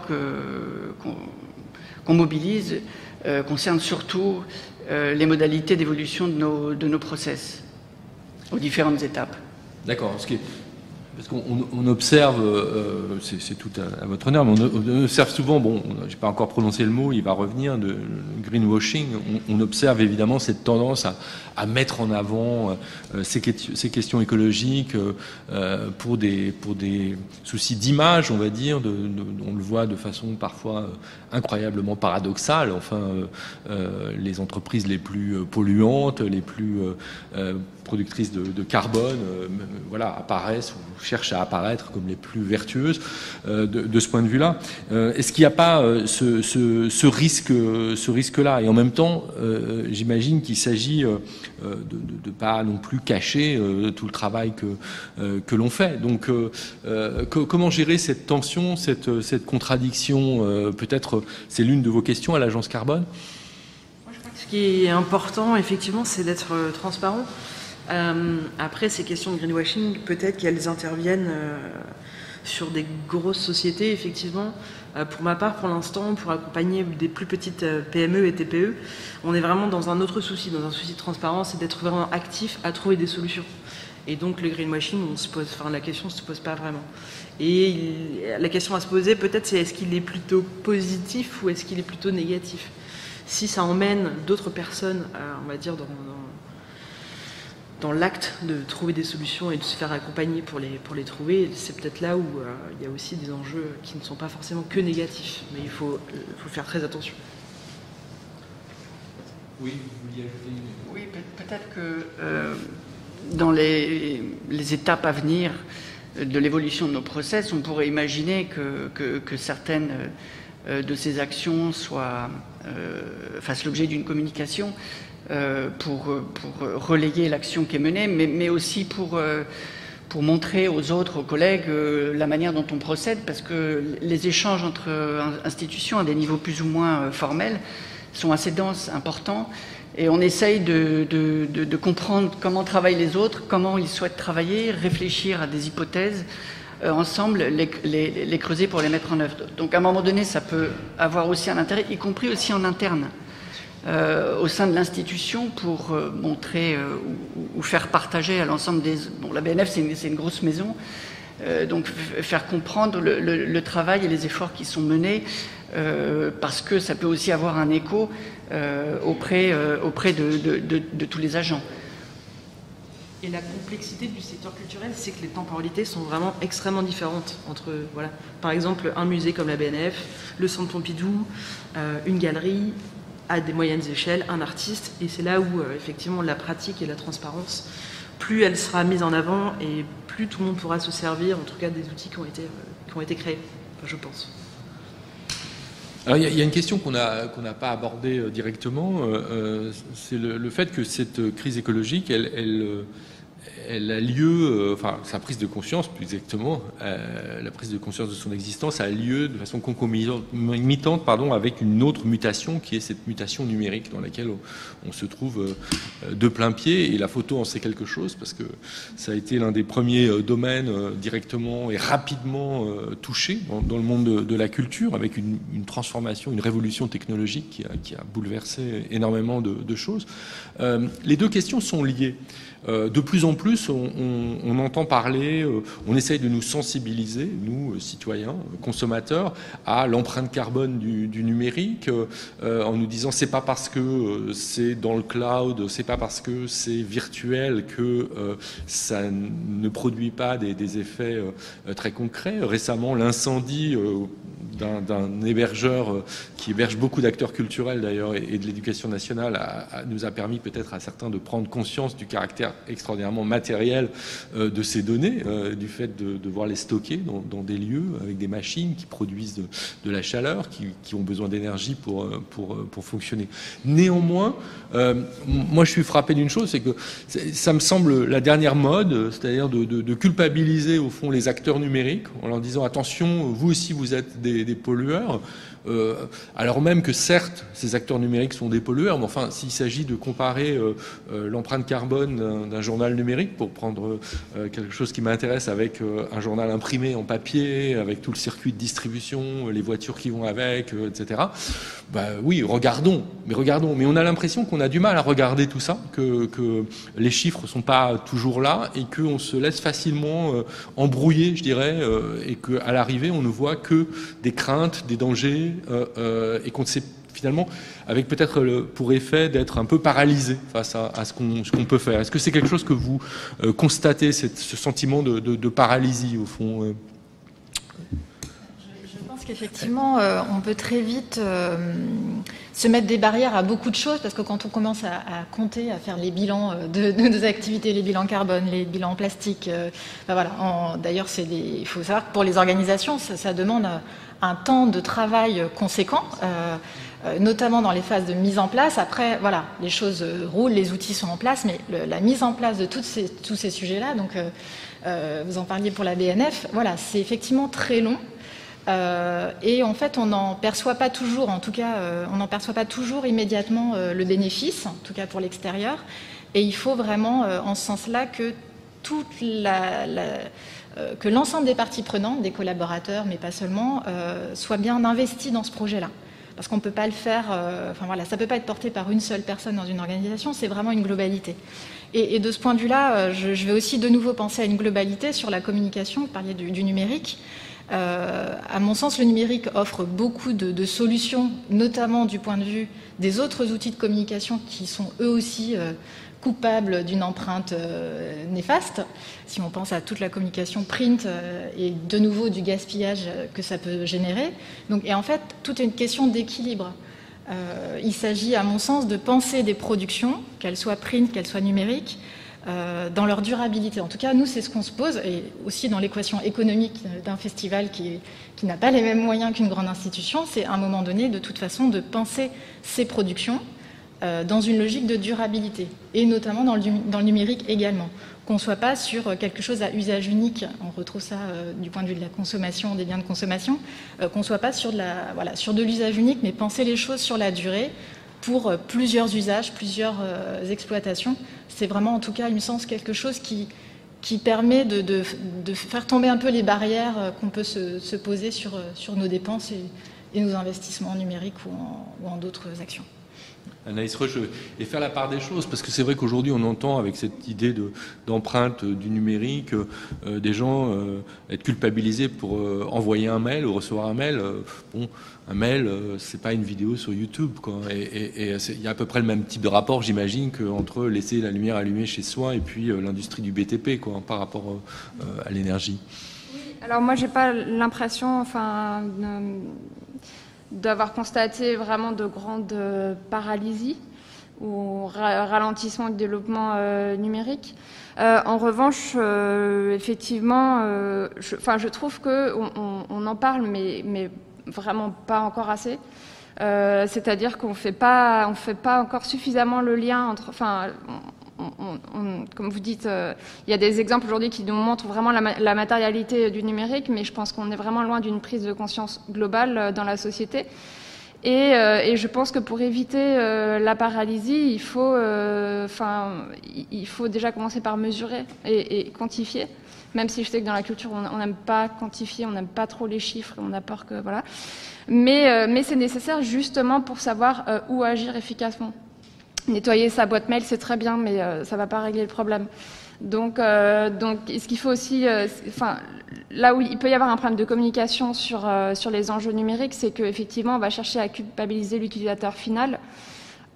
qu'on mobilise concernent surtout euh, les modalités d'évolution de nos, de nos process aux différentes étapes. D'accord. Parce qu'on observe, euh, c'est tout à, votre honneur, mais on, observe souvent, bon, j'ai pas encore prononcé le mot, il va revenir, de greenwashing. On, observe évidemment cette tendance à, mettre en avant euh, ces, questions écologiques euh, pour des soucis d'image, on va dire. on le voit de façon parfois incroyablement paradoxale. Enfin, les entreprises les plus polluantes, les plus productrices de, carbone, voilà, apparaissent cherchent à apparaître comme les plus vertueuses euh, de, ce point de vue-là. Euh, est-ce qu'il n'y a pas euh, ce, risque, ce risque-là? Et en même temps, j'imagine qu'il s'agit de ne pas non plus cacher tout le travail que, que l'on fait. Donc, comment gérer cette tension, cette, cette contradiction Peut-être c'est l'une de vos questions à l'agence carbone. Ce qui est important, effectivement, c'est d'être transparent. Euh, après, ces questions de greenwashing, peut-être qu'elles interviennent euh, sur des grosses sociétés, effectivement. Euh, pour ma part, pour l'instant, pour accompagner des plus petites PME et TPE, on est vraiment dans un autre souci, dans un souci de transparence et d'être vraiment actif à trouver des solutions. Et donc le greenwashing, la question ne se pose pas vraiment. Et la question à se poser, peut-être, c'est est-ce qu'il est plutôt positif ou est-ce qu'il est plutôt négatif? Si ça emmène d'autres personnes, on va dire, dans l'acte de trouver des solutions et de se faire accompagner pour les, pour les trouver, c'est peut-être là où euh, il y a aussi des enjeux qui ne sont pas forcément que négatifs, mais il faut, euh, faut faire très attention. Oui, Oui, peut-être que euh, dans les, les, étapes à venir de l'évolution de nos process, on pourrait imaginer que, que, certaines de ces actions soient, fassent l'objet d'une communication pour, pour, relayer l'action qui est menée, mais, aussi pour, euh, pour montrer aux autres, aux collègues, euh, la manière dont on procède, parce que les échanges entre institutions à des niveaux plus ou moins formels sont assez denses, importants, et on essaye de, comprendre comment travaillent les autres, comment ils souhaitent travailler, réfléchir à des hypothèses ensemble, les, les, creuser pour les mettre en œuvre. Donc à un moment donné, ça peut avoir aussi un intérêt, y compris aussi en interne. Euh, au sein de l'institution pour euh, montrer euh, ou, faire partager à l'ensemble des... Bon, la BNF, c'est une, grosse maison, donc faire comprendre le, travail et les efforts qui sont menés, parce que ça peut aussi avoir un écho auprès, auprès de, de, tous les agents. Et la complexité du secteur culturel, c'est que les temporalités sont vraiment extrêmement différentes entre, voilà, par exemple, un musée comme la BNF, le Centre Pompidou, une galerie, à des moyennes échelles un artiste. Et c'est là où, euh, effectivement, la pratique et la transparence, plus elle sera mise en avant et plus tout le monde pourra se servir, en tout cas, des outils qui ont été, euh, créés, je pense. Alors, il y, a une question qu'on n'a pas abordée euh, directement, c'est le, fait que cette crise écologique, elle elle a lieu, euh, enfin sa prise de conscience plus exactement, euh, la prise de conscience de son existence a lieu de façon concomitante pardon, avec une autre mutation qui est cette mutation numérique dans laquelle on, se trouve euh, de plein pied et la photo en sait quelque chose parce que ça a été l'un des premiers domaines directement et rapidement touchés dans, le monde de, la culture avec une, transformation, une révolution technologique qui a, bouleversé énormément de, de choses. les deux questions sont liées. De plus en plus, on, entend parler, on essaye de nous sensibiliser, nous, citoyens, consommateurs, à l'empreinte carbone du, numérique, en nous disant c'est pas parce que c'est dans le cloud, c'est pas parce que c'est virtuel que ça ne produit pas des, effets très concrets. Récemment, l'incendie d'un hébergeur qui héberge beaucoup d'acteurs culturels d'ailleurs et, de l'éducation nationale nous a permis peut-être à certains de prendre conscience du caractère extraordinairement matériel euh, de ces données, euh, du fait de devoir les stocker dans, des lieux avec des machines qui produisent de, la chaleur, qui, ont besoin d'énergie pour, euh, pour, pour, fonctionner. Néanmoins, moi je suis frappé d'une chose, c'est que ça me semble la dernière mode, c'est-à-dire de, culpabiliser au fond les acteurs numériques en leur disant attention, vous aussi vous êtes des pollueurs. Euh, alors même que certes, ces acteurs numériques sont des pollueurs, mais enfin, s'il s'agit de comparer euh, euh, l'empreinte carbone d'un journal numérique, pour prendre quelque chose qui m'intéresse, avec un journal imprimé en papier, avec tout le circuit de distribution, les voitures qui vont avec, etc. Bah oui, regardons, mais regardons. Mais on a l'impression qu'on a du mal à regarder tout ça, que, que les chiffres sont pas toujours là et qu'on se laisse facilement embrouiller, je dirais, et qu'à l'arrivée, on ne voit que des craintes, des dangers, euh, euh, et qu'on sait finalement avec peut-être pour effet d'être un peu paralysé face à, ce qu'on peut faire. Est-ce que c'est quelque chose que vous euh, constatez, ce sentiment de, paralysie au fond je, pense qu'effectivement, on peut très vite se mettre des barrières à beaucoup de choses, parce que quand on commence à, compter, à faire les bilans de, nos activités, les bilans carbone, les bilans plastiques, ben voilà. D'ailleurs, il faut savoir que pour les organisations, ça demande un temps de travail conséquent, euh, euh, notamment dans les phases de mise en place. Après, voilà, les choses roulent, les outils sont en place, mais la mise en place de toutes ces, tous ces sujets-là, donc euh, vous en parliez pour la BNF, voilà, c'est effectivement très long. et en fait, on n'en perçoit pas toujours, en tout cas, on n'en perçoit pas toujours immédiatement le bénéfice, en tout cas pour l'extérieur. Et il faut vraiment, en ce sens-là, que toute la que l'ensemble des parties prenantes, des collaborateurs, mais pas seulement, euh, soient bien investis dans ce projet-là. Parce qu'on ne peut pas le faire, euh, enfin voilà, ça ne peut pas être porté par une seule personne dans une organisation, c'est vraiment une globalité. Et, de ce point de vue-là, je, vais aussi de nouveau penser à une globalité sur la communication, vous parliez du, numérique. à mon sens, le numérique offre beaucoup de, solutions, notamment du point de vue des autres outils de communication qui sont eux aussi coupable d'une empreinte euh, néfaste, si on pense à toute la communication print euh, et de nouveau du gaspillage que ça peut générer. Donc, et en fait, tout est une question d'équilibre. Euh, il s'agit, à mon sens, de penser des productions, qu'elles soient print, qu'elles soient numériques, dans leur durabilité. En tout cas, nous, c'est ce qu'on se pose, et aussi dans l'équation économique d'un festival qui, qui n'a pas les mêmes moyens qu'une grande institution, c'est à un moment donné, de toute façon, de penser ces productions euh, dans une logique de durabilité, et notamment dans le, numérique également. Qu'on ne soit pas sur quelque chose à usage unique, on retrouve ça euh, du point de vue de la consommation, des biens de consommation, euh, qu'on ne soit pas sur de, l'usage unique, mais penser les choses sur la durée pour plusieurs usages, plusieurs exploitations. C'est vraiment en tout cas, il me quelque chose qui, permet de, faire tomber un peu les barrières qu'on peut se, se, poser sur, nos dépenses et, nos investissements numériques ou en d'autres actions. Anaïs Roche, et faire la part des choses, parce que c'est vrai qu'aujourd'hui on entend avec cette idée d'empreinte du numérique euh, des gens euh, être culpabilisés pour euh, envoyer un mail ou recevoir un mail. bon, un mail, c'est pas une vidéo sur YouTube, quoi. Et il y a à peu près le même type de rapport, j'imagine, qu'entre laisser la lumière allumée chez soi et puis l'industrie du BTP, quoi, par rapport à l'énergie. Alors moi j'ai pas l'impression, enfin d'avoir constaté vraiment de grandes euh, paralysies ou ralentissement du développement euh, numérique. Euh, en revanche, effectivement, je, je trouve qu'on on, en parle, mais, mais, vraiment pas encore assez. C'est-à-dire qu'on ne fait pas encore suffisamment le lien entre. Comme vous dites, euh, il y a des exemples aujourd'hui qui nous montrent vraiment la, matérialité du numérique, mais je pense qu'on est vraiment loin d'une prise de conscience globale euh, dans la société. Et, euh, je pense que pour éviter la paralysie, il faut, déjà commencer par mesurer et, quantifier. Même si je sais que dans la culture, on n'aime pas quantifier, on n'aime pas trop les chiffres, on a peur que voilà. Mais c'est nécessaire justement pour savoir où agir efficacement. Nettoyer sa boîte mail, c'est très bien, mais ça ne va pas régler le problème. Donc, donc ce qu'il faut aussi, enfin, là où il peut y avoir un problème de communication sur, sur les enjeux numériques, c'est qu'effectivement, on va chercher à culpabiliser l'utilisateur final.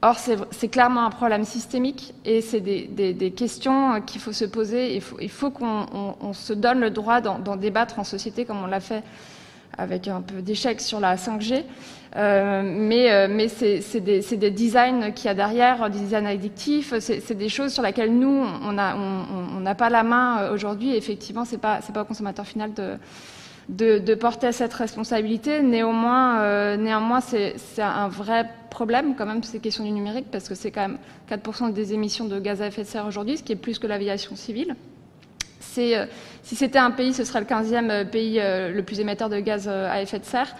Or, c'est clairement un problème systémique et c'est des, questions qu'il faut se poser. Il faut, il faut qu'on se donne le droit d'en débattre en société comme on l'a fait avec un peu d'échec sur la 5G. Euh, mais, euh, c'est des, des, designs qu'il y a derrière, des designs addictifs, c'est des choses sur lesquelles nous, on n'a pas la main euh, aujourd'hui. Effectivement, ce n'est pas, au consommateur final de, porter cette responsabilité. Néanmoins, néanmoins c'est un vrai problème quand même ces questions du numérique parce que c'est quand même 4% des émissions de gaz à effet de serre aujourd'hui, ce qui est plus que l'aviation civile. Si c'était un pays, ce serait le 15e euh, pays le plus émetteur de gaz à effet de serre.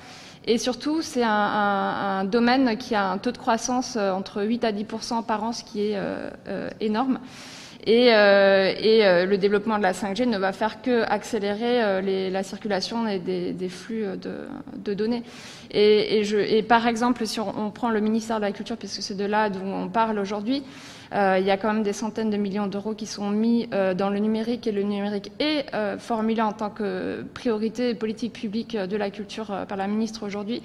Et surtout, c'est un, domaine qui a un taux de croissance entre 8 à 10% par an, ce qui est énorme. Et, euh, et euh, le développement de la 5G ne va faire que accélérer euh, les, la circulation des, des flux de, de, données. Et, et, je, et, par exemple, si on, on, prend le ministère de la Culture, puisque c'est de là d'où on parle aujourd'hui, euh, il y a quand même des centaines de millions d'euros qui sont mis euh, dans le numérique et le numérique est euh, formulé en tant que priorité politique publique de la culture par la ministre aujourd'hui.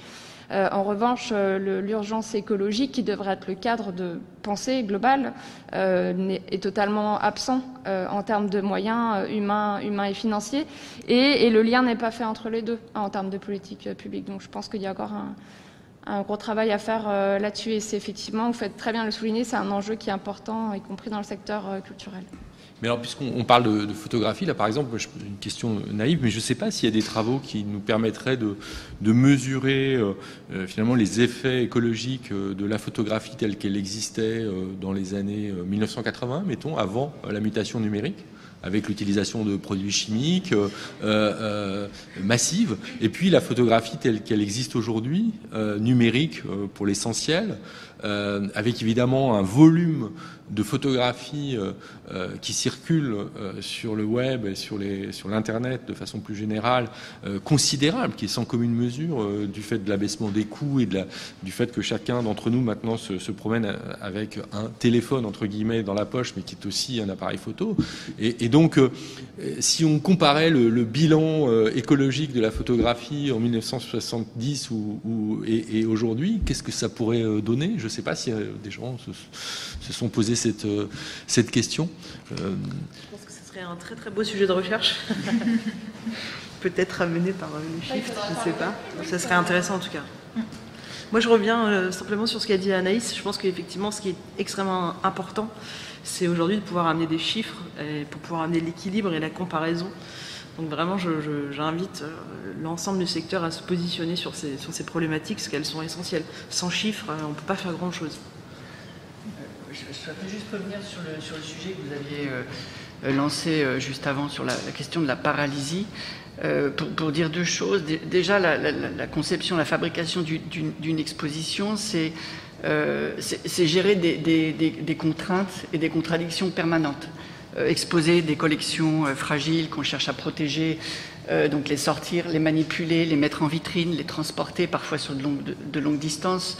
Euh, en revanche, euh, l'urgence écologique, qui devrait être le cadre de pensée globale, euh, est totalement absent en termes de moyens humains, humains et financiers, et, le lien n'est pas fait entre les deux en termes de politique publique. Donc je pense qu'il y a encore un, gros travail à faire là-dessus, et c'est effectivement, vous faites très bien le souligner, c'est un enjeu qui est important, y compris dans le secteur culturel. Mais alors, puisqu'on parle de, photographie, là, par exemple, une question naïve, mais je ne sais pas s'il y a des travaux qui nous permettraient de, mesurer euh, euh, finalement les effets écologiques euh, de la photographie telle qu'elle existait dans les années 1980, mettons, avant la mutation numérique avec l'utilisation de produits chimiques euh, euh, massives, et puis la photographie telle qu'elle existe aujourd'hui, numérique pour l'essentiel, avec évidemment un volume de photographies euh, euh, qui circulent euh, sur le web et sur, l'Internet de façon plus générale considérable, qui est sans commune mesure du fait de l'abaissement des coûts et du fait que chacun d'entre nous maintenant se, promène avec un téléphone entre guillemets dans la poche, mais qui est aussi un appareil photo. Et, donc, si on comparait le, bilan écologique de la photographie en 1970 ou, et aujourd'hui, qu'est-ce que ça pourrait donner? Je ne sais pas si des gens se, se sont posés cette, euh, cette question. Euh, Je pense que ce serait un très très beau sujet de recherche. (laughs) Peut-être amené par une shift, je ne sais pas. Ça serait intéressant en tout cas. Moi, je reviens euh, simplement sur ce qu'a dit Anaïs. Je pense qu'effectivement, ce qui est extrêmement important, c'est aujourd'hui de pouvoir amener des chiffres et pour pouvoir amener l'équilibre et la comparaison. Donc vraiment, j'invite l'ensemble du secteur à se positionner sur ces, sur ces problématiques, parce qu'elles sont essentielles. Sans chiffres, on ne peut pas faire grand-chose je, souhaiterais juste revenir sur le, sujet que vous aviez euh, euh, lancé euh, juste avant sur la, question de la paralysie. Pour, dire deux choses. Déjà, la, conception, la fabrication d'une exposition, c'est gérer des, contraintes et des contradictions permanentes. Exposer des collections fragiles qu'on cherche à protéger, donc les sortir, les manipuler, les mettre en vitrine, les transporter parfois sur de longues distances.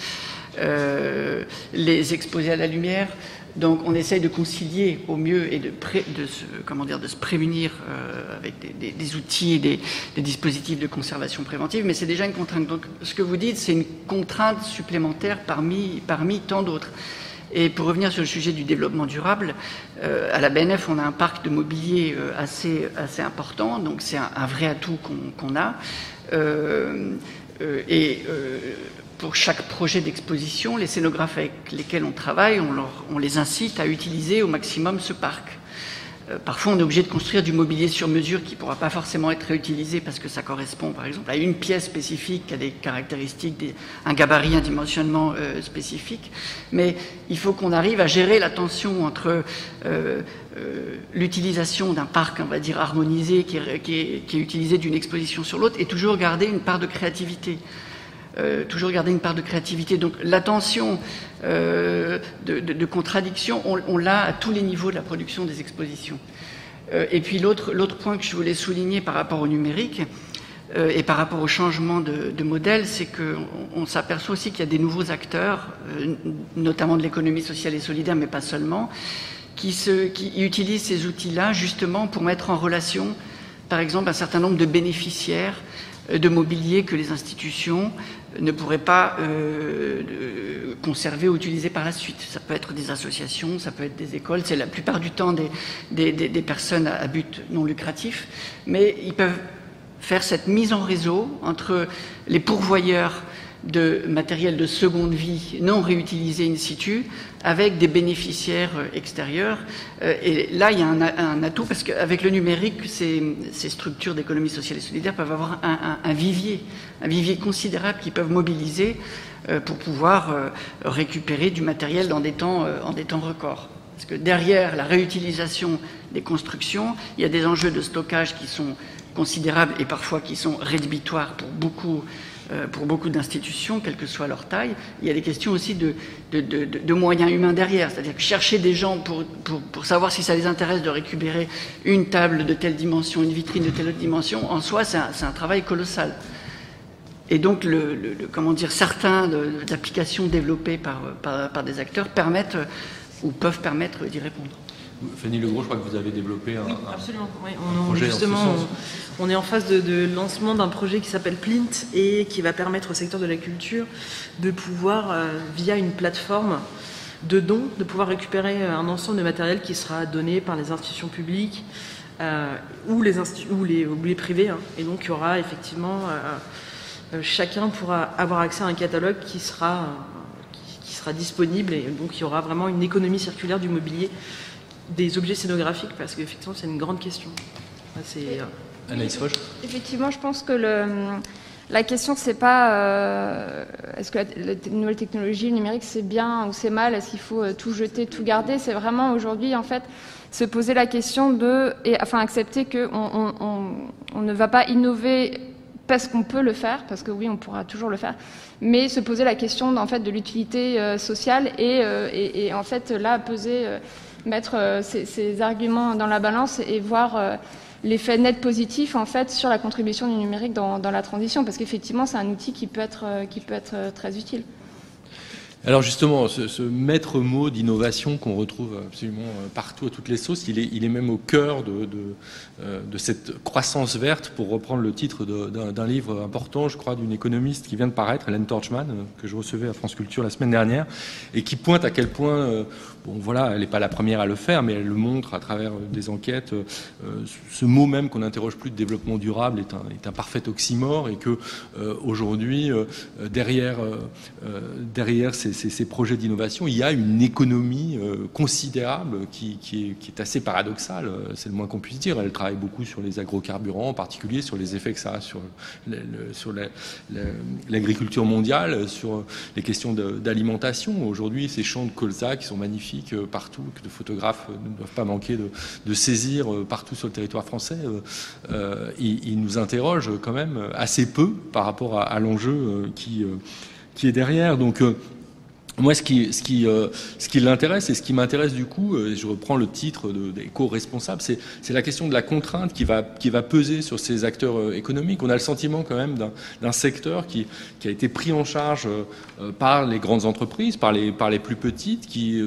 Euh, les exposer à la lumière. Donc on essaye de concilier au mieux et de, se, comment dire, de se prémunir euh, avec des, outils et des, dispositifs de conservation préventive, mais c'est déjà une contrainte. Donc ce que vous dites, c'est une contrainte supplémentaire parmi, parmi tant d'autres. Et pour revenir sur le sujet du développement durable, euh, à la BNF, on a un parc de mobilier assez, assez important, donc c'est un, vrai atout qu'on qu a. Et pour chaque projet d'exposition, les scénographes avec lesquels on travaille, on, les incite à utiliser au maximum ce parc. Euh, parfois, on est obligé de construire du mobilier sur mesure qui ne pourra pas forcément être réutilisé parce que ça correspond, par exemple, à une pièce spécifique, qui a des caractéristiques, un gabarit, un dimensionnement euh, spécifique. Mais il faut qu'on arrive à gérer la tension entre euh, l'utilisation d'un parc, on va dire, harmonisé, qui est utilisé d'une exposition sur l'autre, et toujours garder une part de créativité. Euh, toujours garder une part de créativité. Donc l'attention euh, de, contradiction, on, l'a à tous les niveaux de la production des expositions. Euh, et puis l'autre point que je voulais souligner par rapport au numérique, et par rapport au changement de, modèle, c'est qu'on on, s'aperçoit aussi qu'il y a des nouveaux acteurs, notamment de l'économie sociale et solidaire, mais pas seulement, qui, qui utilisent ces outils-là justement pour mettre en relation, par exemple, un certain nombre de bénéficiaires de mobilier que les institutions ne pourraient pas euh, conserver ou utiliser par la suite. Ça peut être des associations, ça peut être des écoles, c'est la plupart du temps des, des, personnes à, but non lucratif, mais ils peuvent faire cette mise en réseau entre les pourvoyeurs de matériel de seconde vie non réutilisé in situ avec des bénéficiaires euh, extérieurs. Euh, et là, il y a un, atout parce qu'avec le numérique, ces, structures d'économie sociale et solidaire peuvent avoir un, vivier, un vivier considérable qu'ils peuvent mobiliser euh, pour pouvoir récupérer du matériel dans des temps, en des temps records. Parce que derrière la réutilisation des constructions, il y a des enjeux de stockage qui sont considérables et parfois qui sont rédhibitoires pour beaucoup pour beaucoup d'institutions, quelle que soit leur taille. Il y a des questions aussi de, moyens humains derrière, c'est-à-dire chercher des gens pour, savoir si ça les intéresse de récupérer une table de telle dimension, une vitrine de telle autre dimension, en soi, c'est un, travail colossal. Et donc, comment dire, certains d'applications développées par, des acteurs permettent ou peuvent permettre d'y répondre. Fanny Legros, je crois que vous avez développé un, absolument. on, justement, on, est en phase de, lancement d'un projet qui s'appelle Plint et qui va permettre au secteur de la culture de pouvoir, euh, via une plateforme de dons, de pouvoir récupérer un ensemble de matériel qui sera donné par les institutions publiques euh, ou, les ou, les, les privés. Hein. Et donc, il y aura effectivement, euh, chacun pourra avoir accès à un catalogue qui sera, qui sera disponible et donc il y aura vraiment une économie circulaire du mobilier des objets scénographiques parce qu'effectivement c'est une grande question. C'est, euh, Anaïs Roche Effectivement, je pense que le, la question c'est pas euh, est-ce que la, nouvelle technologie, le numérique c'est bien ou c'est mal, est-ce qu'il faut euh, tout jeter, tout garder? C'est vraiment aujourd'hui en fait se poser la question de, et, enfin accepter qu'on on, on, ne va pas innover parce qu'on peut le faire, parce que oui, on pourra toujours le faire, mais se poser la question en fait de l'utilité sociale et, et, et, en fait là peser mettre euh, ces, arguments dans la balance et voir euh, l'effet net positif en fait sur la contribution du numérique dans, la transition, parce qu'effectivement c'est un outil qui peut être, euh, qui peut être très utile. Alors justement, ce, maître mot d'innovation qu'on retrouve absolument partout à toutes les sauces, il est, il est même au cœur de, de, euh, cette croissance verte, pour reprendre le titre d'un livre important, je crois, d'une économiste qui vient de paraître, Hélène Torchman, que je recevais à France Culture la semaine dernière, et qui pointe à quel point, bon voilà, elle n'est pas la première à le faire, mais elle le montre à travers des enquêtes, ce mot même qu'on n'interroge plus de développement durable est un, parfait oxymore, et que aujourd'hui, derrière, ces projets d'innovation, il y a une économie euh, considérable qui, est, assez paradoxale, euh, c'est le moins qu'on puisse dire. Elle travaille beaucoup sur les agrocarburants, en particulier sur les effets que ça a sur, l'agriculture mondiale, sur les questions d'alimentation. Aujourd'hui, ces champs de colza qui sont magnifiques euh, partout, que de photographes ne doivent pas manquer de, saisir partout sur le territoire français, ils, nous interrogent quand même assez peu par rapport à, l'enjeu qui, qui est derrière. Donc, moi, ce qui, ce qui, euh, ce qui l'intéresse et ce qui m'intéresse du coup, euh, je reprends le titre d'éco-responsable, c'est, c'est la question de la contrainte qui va, qui va peser sur ces acteurs euh, économiques. On a le sentiment quand même d'un, secteur qui, a été pris en charge par les grandes entreprises, par les, par les plus petites, qui,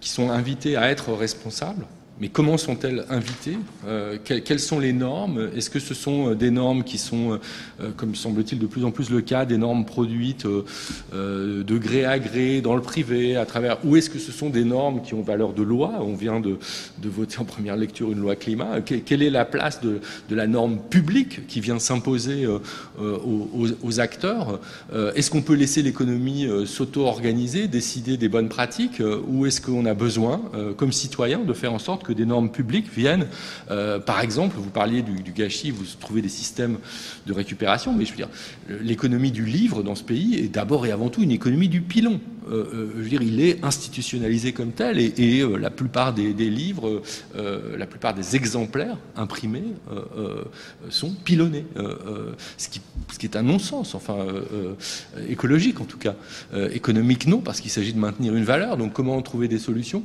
qui sont invités à être responsables mais comment sont-elles invitées euh, Quelles sont les normes? Est-ce que ce sont euh, des normes qui sont, euh, comme semble-t-il de plus en plus le cas, des normes produites de gré à gré dans le privé, à travers? Ou est-ce que ce sont des normes qui ont valeur de loi? On vient de, voter en première lecture une loi climat. Quelle est la place de, la norme publique qui vient s'imposer aux, acteurs? Est-ce qu'on peut laisser l'économie s'auto-organiser, décider des bonnes pratiques? Ou est-ce qu'on a besoin, comme citoyen, de faire en sorte que des normes publiques viennent, euh, par exemple, vous parliez du, gâchis, vous trouvez des systèmes de récupération, mais je veux dire, l'économie du livre dans ce pays est d'abord et avant tout une économie du pilon. Euh, euh, je veux dire, il est institutionnalisé comme tel et, la plupart des, livres, la plupart des exemplaires imprimés sont pilonnés, ce qui, ce, qui, est un non-sens, enfin écologique en tout cas, économique non, parce qu'il s'agit de maintenir une valeur. Donc comment trouver des solutions?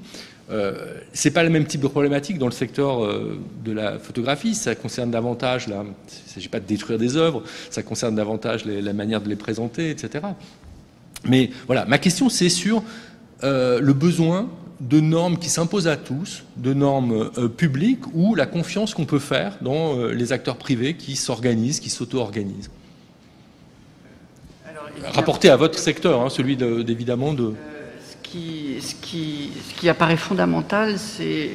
Euh, c'est pas le même type de problématique dans le secteur euh, de la photographie. Ça concerne davantage, là, il ne s'agit pas de détruire des œuvres, ça concerne davantage la manière de les présenter, etc. Mais voilà, ma question c'est sur euh, le besoin de normes qui s'imposent à tous, de normes publiques ou la confiance qu'on peut faire dans les acteurs privés qui s'organisent, qui s'auto-organisent. Rapporté à votre secteur, hein, celui évidemment de ce, qui, apparaît fondamental, c'est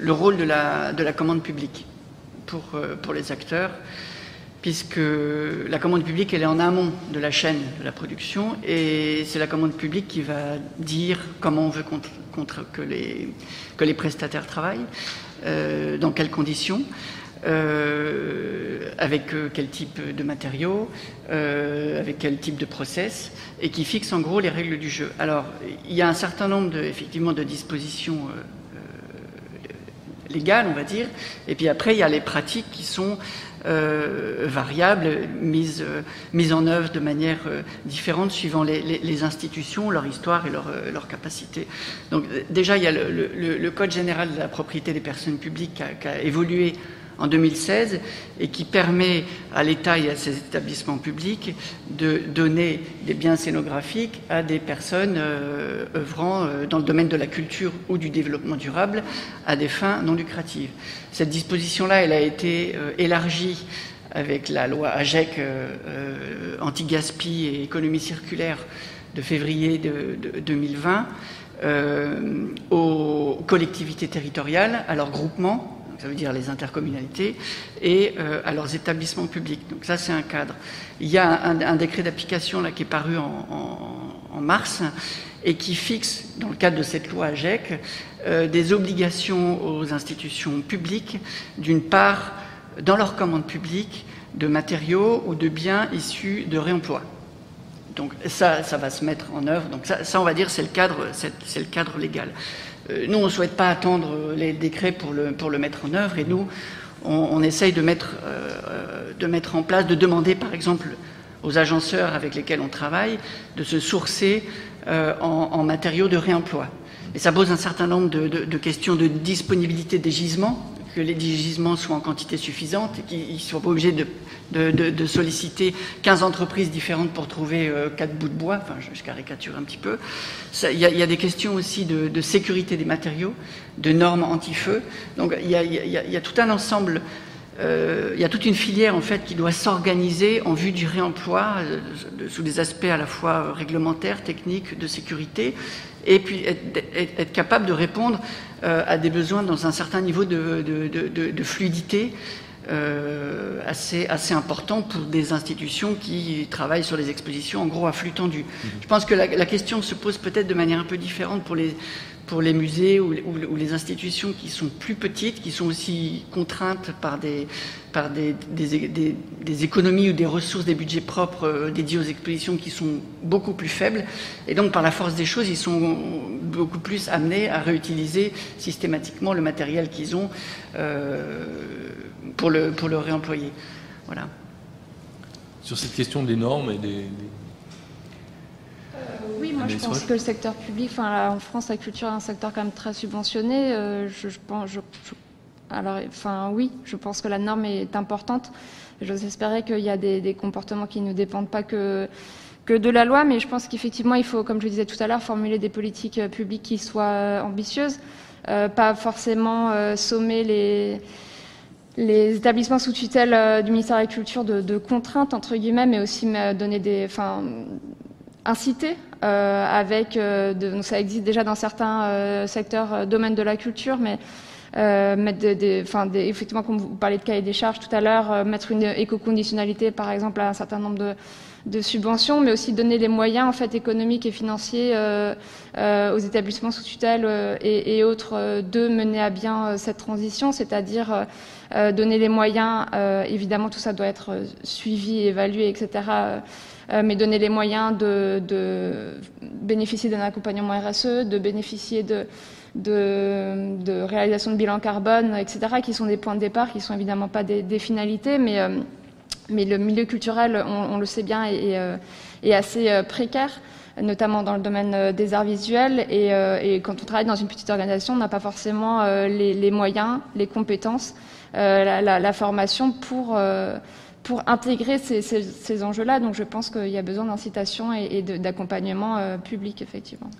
le, rôle de la, de la, commande publique pour, euh, pour les acteurs, puisque la commande publique, elle est en amont de la chaîne de la production, et c'est la commande publique qui va dire comment on veut contre, que, les, que les prestataires travaillent, euh, dans quelles conditions. Euh, avec euh, quel type de matériaux, euh, avec quel type de process, et qui fixe en gros les règles du jeu. Alors, il y a un certain nombre de, effectivement de dispositions légales, on va dire, et puis après, il y a les pratiques qui sont variables, mises, en œuvre de manière différente suivant les, institutions, leur histoire et leur, leur, capacité. Donc déjà, il y a le, Code général de la propriété des personnes publiques qui a évolué en 2016 et qui permet à l'État et à ses établissements publics de donner des biens scénographiques à des personnes euh, œuvrant euh, dans le domaine de la culture ou du développement durable à des fins non lucratives. Cette disposition-là, elle a été euh, élargie avec la loi AGEC anti-gaspi et économie circulaire de février de, 2020 aux collectivités territoriales, à leurs groupements ça veut dire les intercommunalités, et euh, à leurs établissements publics. Donc ça, c'est un cadre. Il y a un, décret d'application qui est paru en, mars et qui fixe, dans le cadre de cette loi AGEC, euh, des obligations aux institutions publiques, d'une part, dans leurs commandes publiques, de matériaux ou de biens issus de réemploi. Donc ça, ça va se mettre en œuvre. Donc ça, ça on va dire, c'est le cadre, c'est le cadre légal. Euh, nous, on ne souhaite pas attendre les décrets pour le, pour le mettre en œuvre et nous, on, essaye de mettre, euh, de mettre en place, de demander par exemple aux agenceurs avec lesquels on travaille de se sourcer euh, en, matériaux de réemploi. Et ça pose un certain nombre de questions de disponibilité des gisements, que les gisements soient en quantité suffisante et qu'ils ne soient pas obligés de, solliciter 15 entreprises différentes pour trouver 4 euh, bouts de bois. Enfin, je, caricature un petit peu. Il y, a des questions aussi de, sécurité des matériaux, de normes anti-feu. Donc il y, a, tout un ensemble euh, il y a toute une filière en fait qui doit s'organiser en vue du réemploi euh, sous des aspects à la fois réglementaires, techniques, de sécurité, et puis être, capable de répondre euh, à des besoins dans un certain niveau de, fluidité euh, assez, assez important pour des institutions qui travaillent sur les expositions en gros à flux tendu. Mmh. Je pense que la, la question se pose peut-être de manière un peu différente pour les, pour les musées ou, les institutions qui sont plus petites, qui sont aussi contraintes par des, économies ou des ressources, des budgets propres euh, dédiés aux expositions qui sont beaucoup plus faibles. Et donc, par la force des choses, ils sont beaucoup plus amenés à réutiliser systématiquement le matériel qu'ils ont euh, pour, le, pour le réemployer. Voilà. Sur cette question des normes et des oui, moi je pense que le secteur public, enfin en France, la culture est un secteur quand même très subventionné. Euh, je, pense, alors, enfin oui, je pense que la norme est importante. J'ose espérer qu'il y a des, comportements qui ne dépendent pas que que de la loi, mais je pense qu'effectivement, il faut, comme je disais tout à l'heure, formuler des politiques euh, publiques qui soient euh, ambitieuses, pas forcément sommer les, les établissements sous tutelle du ministère de la Culture de, de, contraintes, entre guillemets, mais aussi donner des, enfin, inciter avec, euh, de, ça existe déjà dans certains euh, secteurs, domaines de la culture, mais mettre des, enfin, effectivement, comme vous parlez de cahier des charges tout à l'heure, mettre une éco-conditionnalité, par exemple, à un certain nombre de, de subventions, mais aussi donner les moyens en fait économiques et financiers euh, aux établissements sous tutelle et, et, autres de mener à bien cette transition, c'est-à-dire donner les moyens. évidemment, tout ça doit être suivi, évalué, etc. Euh, mais donner les moyens de, bénéficier d'un accompagnement RSE, de bénéficier de, de, réalisation de bilan carbone, etc., qui sont des points de départ, qui sont évidemment pas des, finalités, mais, euh, mais le milieu culturel, on, le sait bien, est, est, euh, assez précaire. notamment dans le domaine des arts visuels. Et, quand on travaille dans une petite organisation, on n'a pas forcément les, moyens, les compétences, la, formation pour pour intégrer ces, enjeux-là. Donc je pense qu'il y a besoin d'incitation et, d'accompagnement public, effectivement.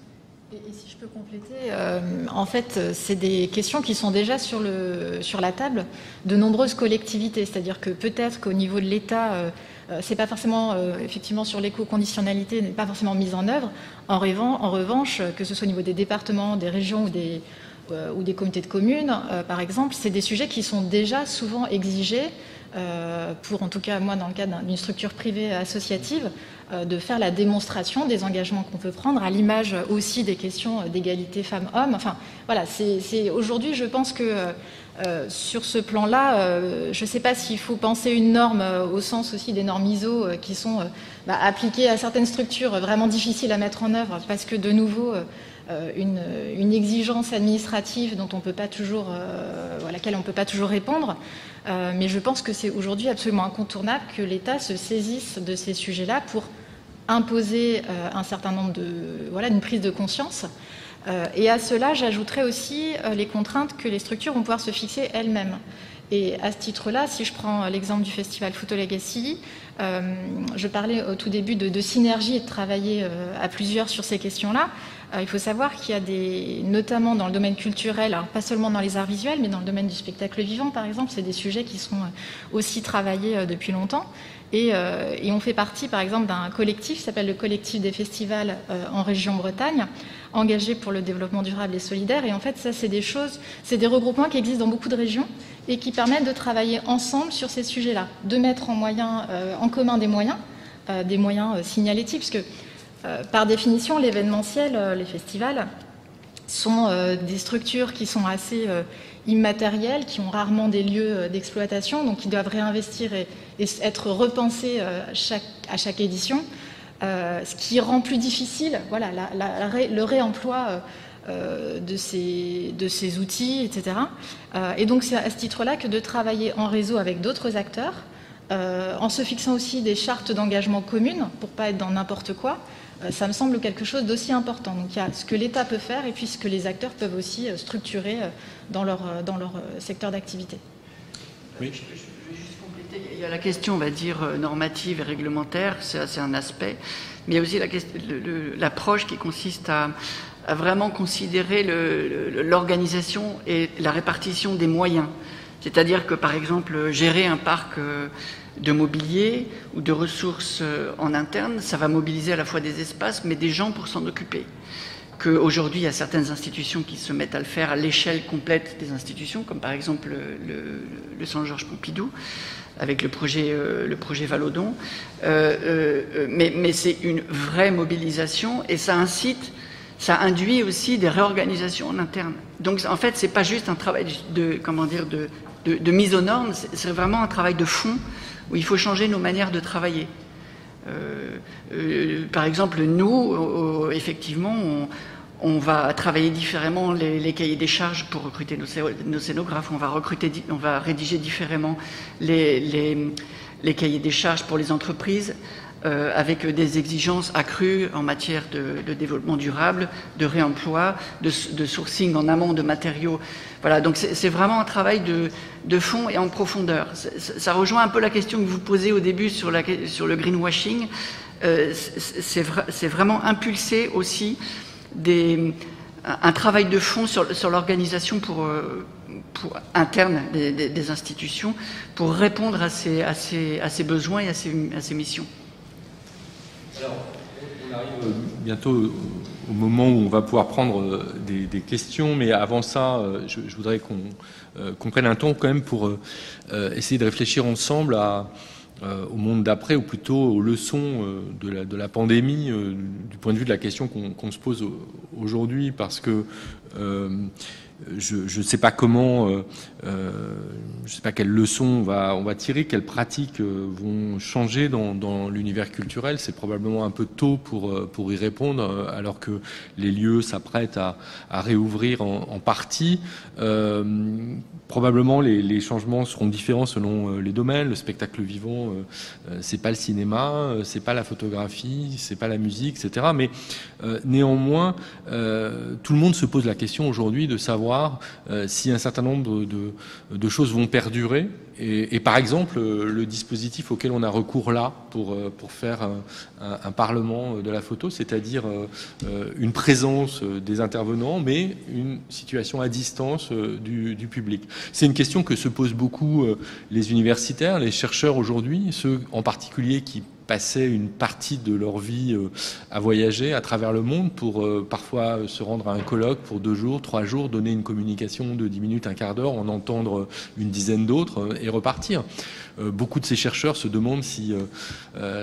Et, si je peux compléter, euh, en fait, c'est des questions qui sont déjà sur, la table de nombreuses collectivités. C'est-à-dire que peut-être qu'au niveau de l'État, euh, euh, c'est pas forcément, effectivement, sur l'éco-conditionnalité, n'est pas forcément mise en œuvre. En, en, revanche, que ce soit au niveau des départements, des régions ou des, ou des comités de communes, par exemple, c'est des sujets qui sont déjà souvent exigés pour, en tout cas, moi, dans le cadre d'une structure privée associative, euh, de faire la démonstration des engagements qu'on peut prendre, à l'image aussi des questions d'égalité femmes-hommes. Enfin, voilà, c'est aujourd'hui, je pense que euh, sur ce plan-là, euh, je ne sais pas s'il faut penser une norme au sens aussi des normes ISO qui sont bah, appliquées à certaines structures vraiment difficiles à mettre en œuvre, parce que de nouveau, une, exigence administrative dont on peut pas toujours, à laquelle on ne peut pas toujours répondre. mais je pense que c'est aujourd'hui absolument incontournable que l'État se saisisse de ces sujets-là pour imposer euh, un certain nombre de voilà une prise de conscience. Euh, et à cela, j'ajouterais aussi euh, les contraintes que les structures vont pouvoir se fixer elles-mêmes. Et à ce titre-là, si je prends l'exemple du festival Photo Legacy, je parlais au tout début de, synergie et de travailler à plusieurs sur ces questions-là. Il faut savoir qu'il y a des, notamment dans le domaine culturel, alors pas seulement dans les arts visuels, mais dans le domaine du spectacle vivant, par exemple, c'est des sujets qui sont aussi travaillés depuis longtemps. Euh, et, on fait partie, par exemple, d'un collectif qui s'appelle le collectif des festivals euh, en région Bretagne, engagé pour le développement durable et solidaire. Et en fait, ça, c'est des choses, c'est des regroupements qui existent dans beaucoup de régions et qui permettent de travailler ensemble sur ces sujets-là, de mettre en, euh, commun des moyens, des moyens signalétiques, par définition, l'événementiel, les festivals, sont des structures qui sont assez immatériels, qui ont rarement des lieux euh, d'exploitation, donc qui doivent réinvestir et, être repensés euh, à chaque édition, euh, ce qui rend plus difficile le réemploi de, ces, de, ces, outils, etc. et donc c'est à ce titre-là que de travailler en réseau avec d'autres acteurs, en se fixant aussi des chartes d'engagement communes pour pas être dans n'importe quoi, euh, ça me semble quelque chose d'aussi important. Donc il y a ce que l'État peut faire et puis ce que les acteurs peuvent aussi euh, structurer euh, dans leur, dans leur secteur d'activité. Oui. Je, vais juste compléter. Il y a la question, on va dire, normative et réglementaire, c'est un aspect, mais il y a aussi l'approche qui consiste à, vraiment considérer l'organisation et la répartition des moyens. C'est-à-dire que, par exemple, gérer un parc de mobilier ou de ressources euh, en interne, ça va mobiliser à la fois des espaces, mais des gens pour s'en occuper. Qu'aujourd'hui, il y a certaines institutions qui se mettent à le faire à l'échelle complète des institutions, comme par exemple le, le, Centre Georges Pompidou, avec le projet, euh, Valodon. Euh, mais, mais c'est une vraie mobilisation et ça incite, ça induit aussi des réorganisations en interne. Donc en fait, c'est pas juste un travail de, comment dire, de, de, mise aux normes, c'est vraiment un travail de fond où il faut changer nos manières de travailler. Euh, euh, par exemple, nous, effectivement, on, va travailler différemment les, cahiers des charges pour recruter nos, scénographes, on va, rédiger différemment les cahiers des charges pour les entreprises. Euh, avec des exigences accrues en matière de, développement durable, de réemploi, de, sourcing en amont de matériaux. Voilà, donc c'est vraiment un travail de, fond et en profondeur. Ça, rejoint un peu la question que vous posez au début sur, le greenwashing. Euh, c'est vraiment impulser aussi un travail de fond sur, l'organisation pour, euh, interne des, institutions pour répondre à ces, besoins et à ces missions. Alors, on arrive euh, bientôt au moment où on va pouvoir prendre euh, des, questions, mais avant ça, euh, je, voudrais qu'on prenne un temps quand même pour essayer de réfléchir ensemble au monde d'après, ou plutôt aux leçons de la pandémie, du point de vue de la question qu'on se pose aujourd'hui, parce que je ne sais pas comment, euh, euh, je ne sais pas quelles leçons on va, tirer, quelles pratiques euh, vont changer dans, l'univers culturel. C'est probablement un peu tôt pour, pour y répondre, alors que les lieux s'apprêtent à, à, réouvrir en, partie. Probablement les, les, changements seront différents selon les domaines. Le spectacle vivant, c'est pas le cinéma, c'est pas la photographie, c'est pas la musique, etc. Mais néanmoins, tout le monde se pose la question aujourd'hui de savoir euh, si un certain nombre de, choses vont perdurer. Et, par exemple, le dispositif auquel on a recours là pour, euh, faire un, parlement de la photo, c'est-à-dire euh, une présence des intervenants, mais une situation à distance du, du public. C'est une question que se posent beaucoup les universitaires, les chercheurs aujourd'hui, ceux en particulier qui passaient une partie de leur vie euh, à voyager à travers le monde pour euh, parfois se rendre à un colloque pour deux jours, trois jours, donner une communication de dix minutes, un quart d'heure, en entendre une dizaine d'autres euh, et repartir. Beaucoup de ces chercheurs se demandent si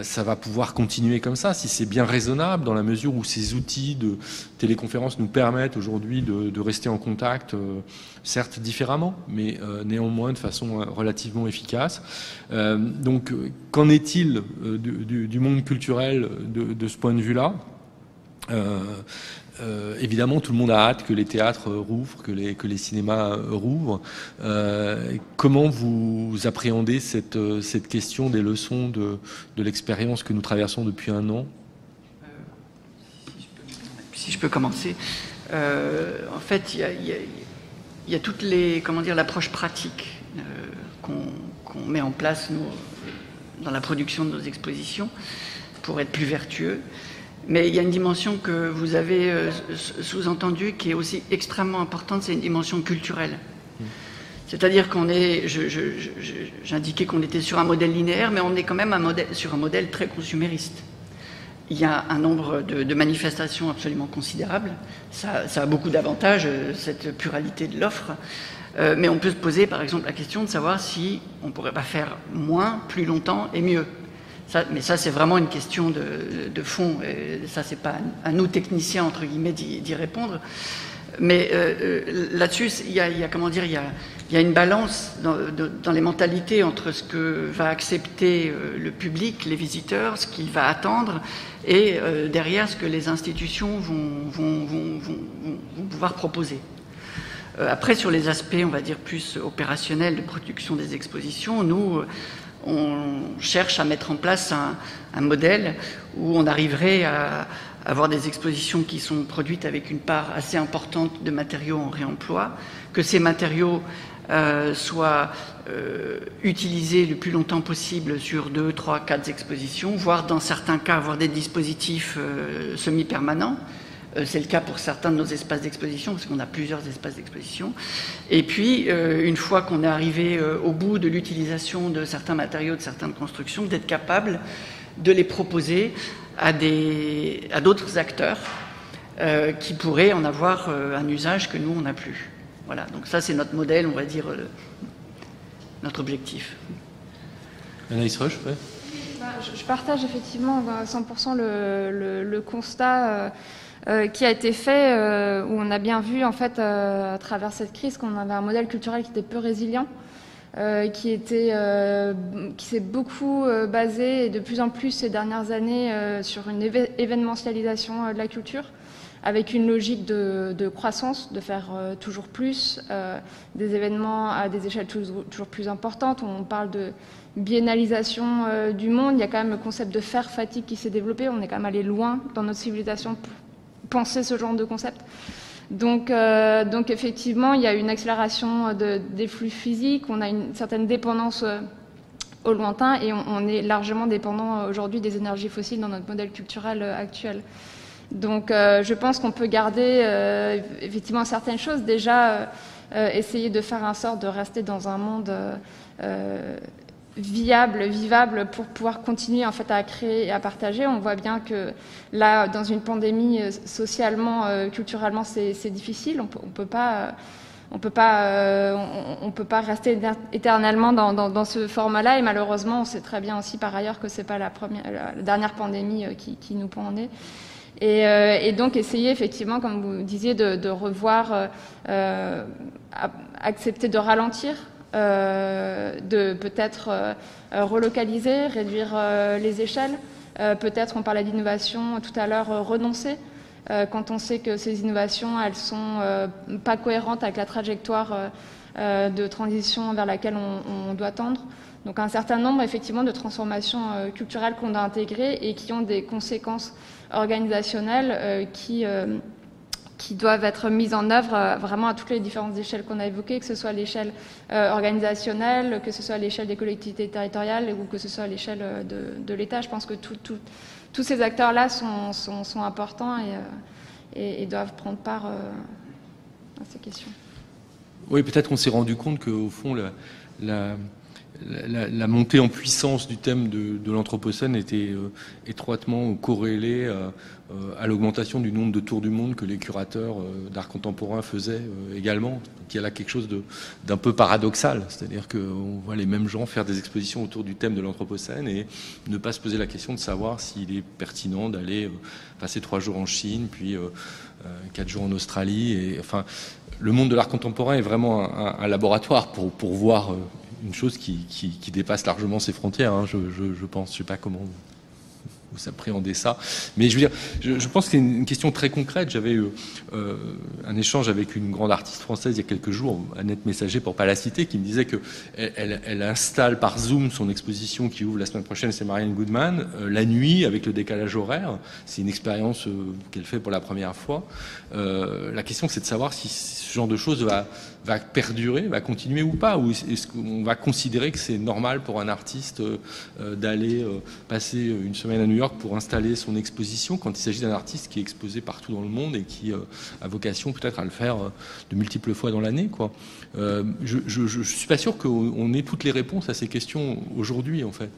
ça va pouvoir continuer comme ça, si c'est bien raisonnable dans la mesure où ces outils de téléconférence nous permettent aujourd'hui de, rester en contact, certes différemment, mais néanmoins de façon relativement efficace. Donc, qu'en est-il du, monde culturel de, ce point de vue-là? Euh, euh, évidemment, tout le monde a hâte que les théâtres rouvrent, que les, cinémas rouvrent. Euh, comment vous appréhendez cette, question des leçons de, l'expérience que nous traversons depuis un an? Si je peux commencer. Euh, en fait, il y a, y, toutes les, comment dire, l'approche pratique euh, qu'on qu met en place, dans la production de nos expositions pour être plus vertueux. Mais il y a une dimension que vous avez euh, sous-entendue qui est aussi extrêmement importante, c'est une dimension culturelle. C'est-à-dire qu'on est, j'indiquais qu'on était sur un modèle linéaire, mais on est quand même sur un modèle très consumériste. Il y a un nombre de, manifestations absolument considérable. Ça, a beaucoup d'avantages, cette pluralité de l'offre. Euh, mais on peut se poser par exemple la question de savoir si on ne pourrait pas faire moins, plus longtemps et mieux. Mais ça, c'est vraiment une question de, fond. Et ça, c'est pas à nous techniciens entre guillemets d'y répondre. Mais euh, là-dessus, il y, a, comment dire, il y une balance dans, les mentalités entre ce que va accepter euh, le public, les visiteurs, ce qu'il va attendre, et euh, derrière ce que les institutions vont, pouvoir proposer. Euh, après, sur les aspects, on va dire, plus opérationnels de production des expositions, nous, euh, on cherche à mettre en place un, modèle où on arriverait à avoir des expositions qui sont produites avec une part assez importante de matériaux en réemploi, que ces matériaux euh, soient euh, utilisés le plus longtemps possible sur deux, trois, quatre expositions, voire dans certains cas avoir des dispositifs euh, semi-permanents. Euh, c'est le cas pour certains de nos espaces d'exposition, parce qu'on a plusieurs espaces d'exposition. Et puis, euh, une fois qu'on est arrivé euh, au bout de l'utilisation de certains matériaux, de certaines constructions, d'être capable de les proposer à d'autres acteurs euh, qui pourraient en avoir euh, un usage que nous, on n'a plus. Voilà, donc ça, c'est notre modèle, on va dire, euh, notre objectif. Anaïs Roche, ouais. Je partage effectivement à 100% le, le, le constat euh, qui a été fait, euh, où on a bien vu en fait euh, à travers cette crise qu'on avait un modèle culturel qui était peu résilient, euh, qui était, euh, qui s'est beaucoup euh, basé et de plus en plus ces dernières années sur une événementialisation de la culture, avec une logique de, croissance, de faire toujours plus, des événements à des échelles toujours plus importantes. On parle de biennalisation du monde. Il y a quand même le concept de faire fatigue qui s'est développé. On est quand même allé loin dans notre civilisation penser ce genre de concept. Donc, euh, donc effectivement, il y a une accélération de, des flux physiques, on a une certaine dépendance euh, au lointain et on, est largement dépendant euh, aujourd'hui des énergies fossiles dans notre modèle culturel euh, actuel. Donc euh, je pense qu'on peut garder euh, effectivement certaines choses. Déjà, essayer de faire en sorte de rester dans un monde viable, vivable pour pouvoir continuer en fait à créer et à partager. On voit bien que là, dans une pandémie, euh, socialement, euh, culturellement, c'est difficile. On peut, on peut pas. on peut pas, euh, on, peut pas rester éternellement dans, dans, dans ce format-là. Et malheureusement, on sait très bien aussi par ailleurs que c'est pas la première, la, dernière pandémie qui, qui nous pend en nez. Et, donc essayer effectivement, comme vous disiez, de, revoir, accepter de ralentir, de peut-être relocaliser, réduire les échelles. peut-être, on parlait d'innovation tout à l'heure, renoncer euh, quand on sait que ces innovations, elles sont euh, pas cohérentes avec la trajectoire euh, de transition vers laquelle on, doit tendre. Donc un certain nombre effectivement de transformations culturelles qu'on a intégrées et qui ont des conséquences organisationnelles qui qui doivent être mises en œuvre vraiment à toutes les différentes échelles qu'on a évoquées, que ce soit à l'échelle organisationnelle, que ce soit à l'échelle des collectivités territoriales ou que ce soit à l'échelle de, de l'État. Je pense que tous ces acteurs-là sont, importants et, euh, doivent prendre part euh, à ces questions. Oui, peut-être qu'on s'est rendu compte qu'au fond, la, la, montée en puissance du thème de, l'Anthropocène était euh, étroitement corrélée euh, euh, à l'augmentation du nombre de tours du monde que les curateurs d'art contemporain faisaient également. il y a là quelque chose d'un peu paradoxal, c'est-à-dire qu'on voit les mêmes gens faire des expositions autour du thème de l'Anthropocène et ne pas se poser la question de savoir s'il est pertinent d'aller passer trois jours en Chine, puis quatre jours en Australie. Et, enfin, le monde de l'art contemporain est vraiment un, laboratoire pour voir une chose qui, dépasse largement ses frontières, hein, je, pense. Je sais pas comment appréhendez ça. Mais je veux dire, je, pense que c'est une question très concrète. J'avais eu euh, un échange avec une grande artiste française il y a quelques jours, Annette Messager, pour pas la citer, qui me disait que elle, installe par Zoom son exposition qui ouvre la semaine prochaine, c'est Marianne Goodman, euh, la nuit avec le décalage horaire. C'est une expérience euh, qu'elle fait pour la première fois. la question, c'est de savoir si ce genre de choses va perdurer, va continuer ou pas Ou est-ce qu'on va considérer que c'est normal pour un artiste d'aller passer une semaine à New York pour installer son exposition quand il s'agit d'un artiste qui est exposé partout dans le monde et qui euh, a vocation peut-être à le faire de multiples fois dans l'année quoi. je ne suis pas sûr qu'on ait toutes les réponses à ces questions aujourd'hui en fait.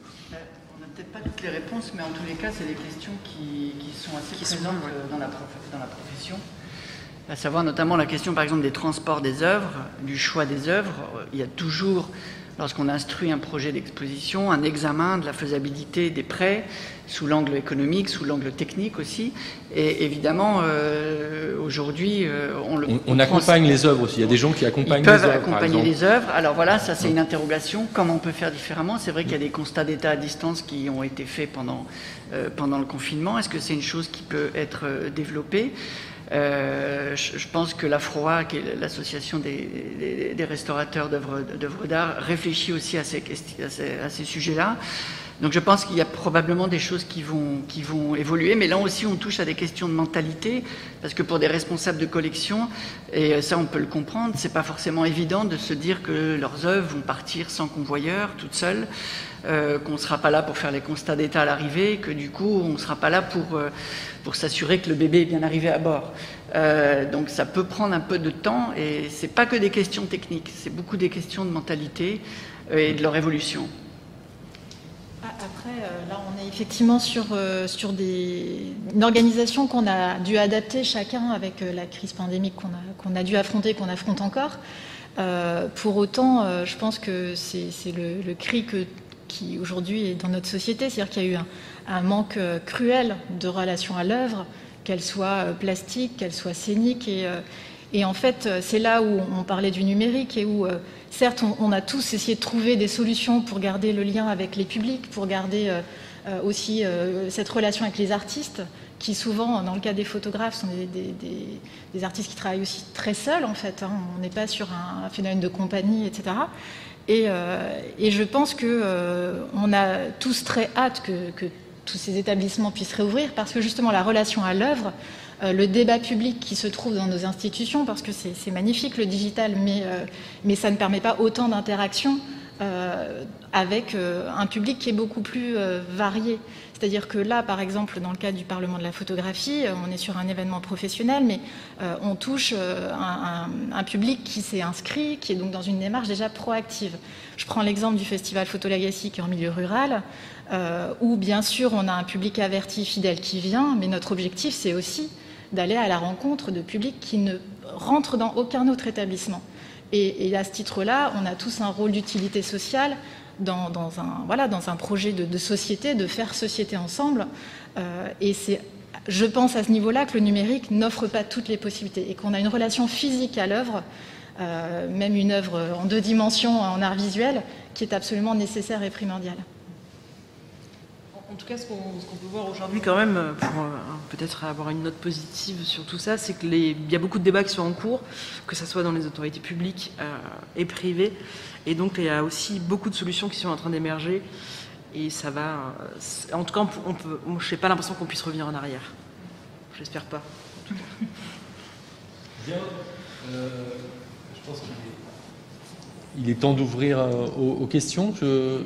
On n'a peut-être pas toutes les réponses, mais en tous les cas, c'est des questions qui, sont assez présentes dans, la dans la profession à savoir notamment la question par exemple des transports des œuvres, du choix des œuvres. Il y a toujours, lorsqu'on instruit un projet d'exposition, un examen de la faisabilité des prêts, sous l'angle économique, sous l'angle technique aussi. Et évidemment, euh, aujourd'hui, euh, on le. On, accompagne les œuvres aussi. Il y a des gens qui accompagnent les œuvres. accompagner les œuvres. Alors voilà, ça c'est une interrogation. Comment on peut faire différemment? C'est vrai qu'il y a des constats d'état à distance qui ont été faits pendant, euh, pendant le confinement. Est-ce que c'est une chose qui peut être développée? Euh, je, pense que la FROA, qui est l'association des, restaurateurs d'œuvres d'art, réfléchit aussi à ces, sujets-là. Donc je pense qu'il y a probablement des choses qui vont, qui vont évoluer, mais là aussi on touche à des questions de mentalité, parce que pour des responsables de collection, et ça on peut le comprendre, c'est pas forcément évident de se dire que leurs œuvres vont partir sans convoyeur, toutes seules. Euh, qu'on ne sera pas là pour faire les constats d'état à l'arrivée, que du coup on ne sera pas là pour, euh, pour s'assurer que le bébé est bien arrivé à bord. Euh, donc ça peut prendre un peu de temps et c'est pas que des questions techniques, c'est beaucoup des questions de mentalité et de leur évolution. Ah, après, là, on est effectivement sur, sur des, une organisation qu'on a dû adapter chacun avec la crise pandémique qu'on a, a dû affronter, qu'on affronte encore. pour autant, je pense que c'est le, cri que qui aujourd'hui est dans notre société. C'est-à-dire qu'il y a eu un, manque euh, cruel de relations à l'œuvre, qu'elle soit euh, plastique, qu'elle soit scénique. Et, euh, et en fait, c'est là où on parlait du numérique et où, certes, on, a tous essayé de trouver des solutions pour garder le lien avec les publics, pour garder aussi cette relation avec les artistes, qui souvent, dans le cas des photographes, sont des, des, artistes qui travaillent aussi très seuls, en fait. Hein. On n'est pas sur un, phénomène de compagnie, etc. Euh, et, je pense qu'on euh, a tous très hâte que, tous ces établissements puissent réouvrir parce que justement la relation à l'œuvre, euh, le débat public qui se trouve dans nos institutions, parce que c'est magnifique le digital, mais, mais ça ne permet pas autant d'interaction avec un public qui est beaucoup plus varié. C'est-à-dire que là, par exemple, dans le cadre du Parlement de la photographie, euh, on est sur un événement professionnel, mais euh, on touche euh, un, public qui s'est inscrit, qui est donc dans une démarche déjà proactive. Je prends l'exemple du festival Photo Legacy qui est en milieu rural, où bien sûr on a un public averti, fidèle qui vient, mais notre objectif c'est aussi d'aller à la rencontre de publics qui ne rentrent dans aucun autre établissement. Et, et à ce titre-là, on a tous un rôle d'utilité sociale dans, un, voilà, dans un projet de, société, de faire société ensemble. Euh, et c'est je pense à ce niveau-là que le numérique n'offre pas toutes les possibilités et qu'on a une relation physique à l'œuvre, euh, même une œuvre en deux dimensions en art visuel, qui est absolument nécessaire et primordiale. En tout cas, ce qu'on peut voir aujourd'hui quand même, pour euh, peut-être avoir une note positive sur tout ça, c'est qu'il y a beaucoup de débats qui sont en cours, que ce soit dans les autorités publiques et privées. Et donc, il y a aussi beaucoup de solutions qui sont en train d'émerger. Et ça va. En tout cas, on peut, je n'ai pas l'impression qu'on puisse revenir en arrière. J'espère pas. Bien. Euh, je pense qu'il est, temps d'ouvrir euh, aux, questions. Je,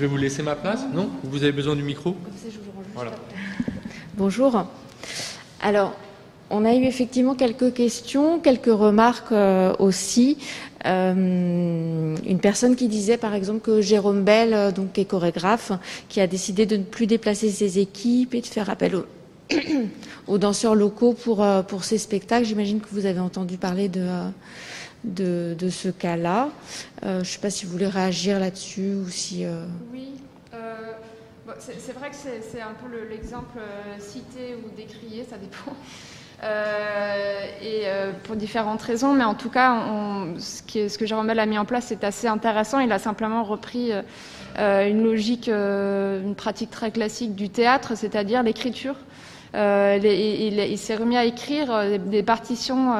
vais vous laisser ma place. Non? Vous avez besoin du micro? Voilà. Bonjour. Alors, on a eu effectivement quelques questions, quelques remarques euh, aussi. Euh, une personne qui disait par exemple que Jérôme Bell, euh, donc qui est chorégraphe, qui a décidé de ne plus déplacer ses équipes et de faire appel aux, (coughs) danseurs locaux pour, euh, pour ses spectacles. J'imagine que vous avez entendu parler de, de, ce cas-là. je ne sais pas si vous voulez réagir là-dessus ou si... Oui. c'est vrai que c'est un peu l'exemple cité ou décrié, ça dépend. Euh, et euh, pour différentes raisons, mais en tout cas, ce, qui ce, que Jérôme Bell a mis en place, c'est assez intéressant. Il a simplement repris euh, une logique, une pratique très classique du théâtre, c'est-à-dire l'écriture. il, s'est remis à écrire des partitions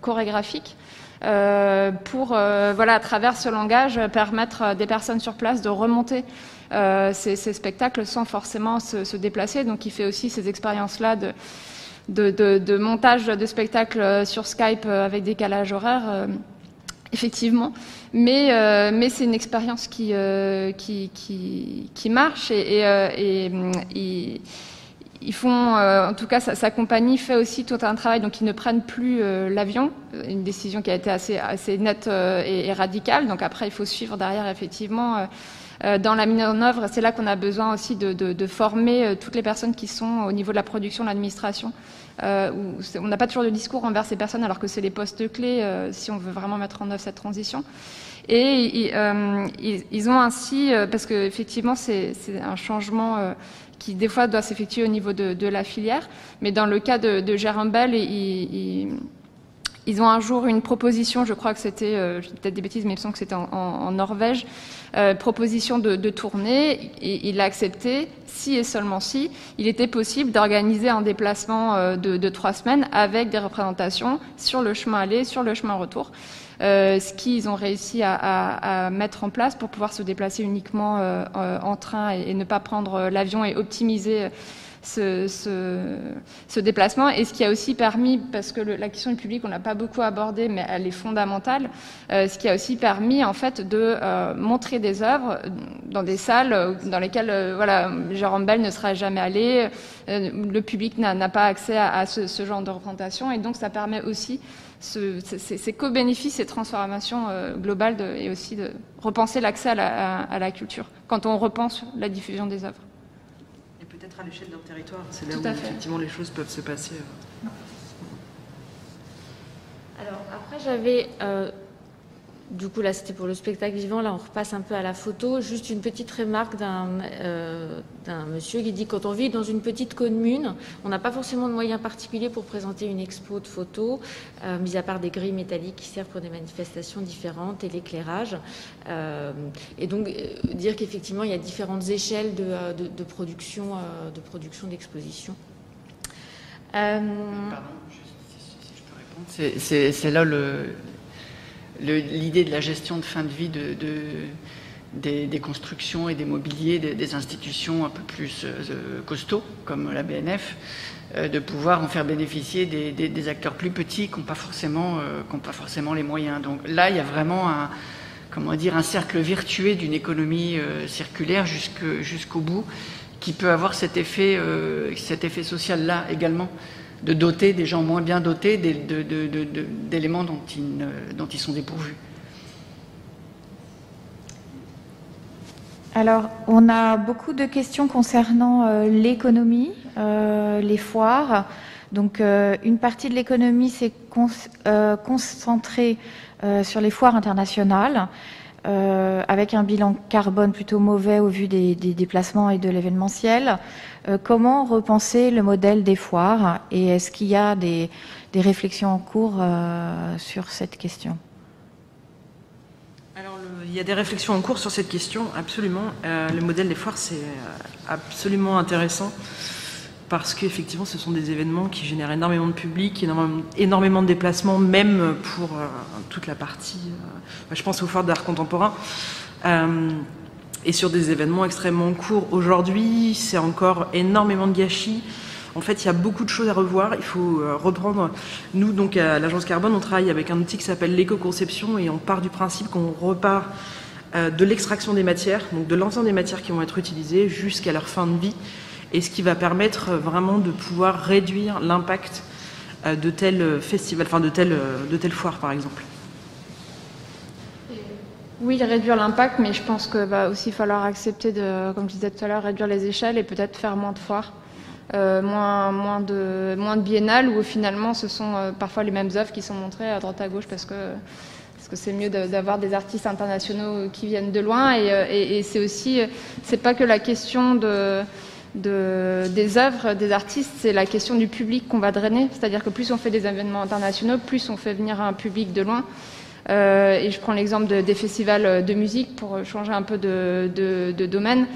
chorégraphiques pour, voilà, à travers ce langage, permettre des personnes sur place de remonter ces, spectacles sans forcément se, se, déplacer. Donc, il fait aussi ces expériences-là de de, montage de spectacles euh, sur Skype euh, avec décalage horaire, euh, effectivement. Mais, c'est une expérience qui, marche et, et, ils font, en tout cas, sa, compagnie fait aussi tout un travail, donc ils ne prennent plus l'avion, une décision qui a été assez, assez nette et, radicale. Donc après, il faut suivre derrière, effectivement. dans la mise en œuvre, c'est là qu'on a besoin aussi de, de, former toutes les personnes qui sont au niveau de la production, de l'administration, euh, on n'a pas toujours de discours envers ces personnes alors que c'est les postes clés euh, si on veut vraiment mettre en œuvre cette transition. Et euh, ils, ont ainsi, parce qu'effectivement c'est un changement qui des fois doit s'effectuer au niveau de, la filière, mais dans le cas de, de Jérôme Bell, ils, ils ont un jour une proposition, je crois que c'était, peut-être des bêtises, mais il me que c'était en, Norvège, euh, proposition de, de tournée, et il l'a accepté si et seulement si il était possible d'organiser un déplacement euh, de, trois semaines avec des représentations sur le chemin aller, sur le chemin retour. Euh, ce qu'ils ont réussi à, mettre en place pour pouvoir se déplacer uniquement en train et, ne pas prendre l'avion et optimiser ce, déplacement. Et ce qui a aussi permis, parce que la question du public, on l'a pas beaucoup abordé, mais elle est fondamentale, euh, ce qui a aussi permis en fait de euh, montrer des œuvres dans des salles dans lesquelles euh, voilà, Jérôme Bell ne sera jamais allé, le public n'a pas accès à, ce, genre de représentation. Et donc ça permet aussi ces co-bénéfices, ces transformations globales et aussi de repenser l'accès à la culture quand on repense la diffusion des œuvres à l'échelle d'un territoire. C'est là où effectivement les choses peuvent se passer. Alors après j'avais euh, du coup, là, c'était pour le spectacle vivant. Là, on repasse un peu à la photo. Juste une petite remarque d'un euh, monsieur qui dit quand on vit dans une petite commune, on n'a pas forcément de moyens particuliers pour présenter une expo de photos, euh, mis à part des grilles métalliques qui servent pour des manifestations différentes et l'éclairage. Euh, et donc, dire qu'effectivement, il y a différentes échelles de, production de production d'exposition. Pardon, si, je peux répondre. C'est là le, l'idée de la gestion de fin de vie de, des, constructions et des mobiliers des, institutions un peu plus euh, costauds, comme la BNF, euh, de pouvoir en faire bénéficier des, acteurs plus petits qui n'ont pas, forcément, euh, pas forcément les moyens. Donc là, il y a vraiment un, comment dire, un cercle virtué d'une économie circulaire jusqu'au bout qui peut avoir cet effet, cet effet social-là également de doter des gens moins bien dotés d'éléments dont ils, sont dépourvus. Alors, on a beaucoup de questions concernant euh, l'économie, euh, les foires. Donc, euh, une partie de l'économie s'est concentrée sur les foires internationales. avec un bilan carbone plutôt mauvais au vu des, déplacements et de l'événementiel. Euh, comment repenser le modèle des foires et est-ce qu'il y a des, réflexions en cours sur cette question? Alors, il y a des réflexions en cours sur cette question, absolument. le modèle des foires, c'est absolument intéressant parce qu'effectivement, ce sont des événements qui génèrent énormément de public, énormément, de déplacements, même pour euh, toute la partie, euh, je pense aux foires d'art contemporain, euh, et sur des événements extrêmement courts. Aujourd'hui, c'est encore énormément de gâchis. En fait, il y a beaucoup de choses à revoir. Il faut reprendre. Nous, donc, à l'Agence Carbone, on travaille avec un outil qui s'appelle l'éco-conception et on part du principe qu'on repart de l'extraction des matières, donc de l'ensemble des matières qui vont être utilisées jusqu'à leur fin de vie et ce qui va permettre vraiment de pouvoir réduire l'impact euh, de tel festival, enfin de telle, de telle foire par exemple. Oui, réduire l'impact, mais je pense qu'il va aussi falloir accepter de, comme je disais tout à l'heure, réduire les échelles et peut-être faire moins de foires, euh, moins, moins, de, moins de biennales où finalement ce sont euh, parfois les mêmes œuvres qui sont montrées à droite à gauche parce que parce que c'est mieux d'avoir des artistes internationaux qui viennent de loin et, et, et c'est aussi c'est pas que la question de des œuvres des artistes, c'est la question du public qu'on va drainer. C'est-à-dire que plus on fait des événements internationaux, plus on fait venir un public de loin. Euh, et je prends l'exemple des festivals de musique pour changer un peu de, domaine.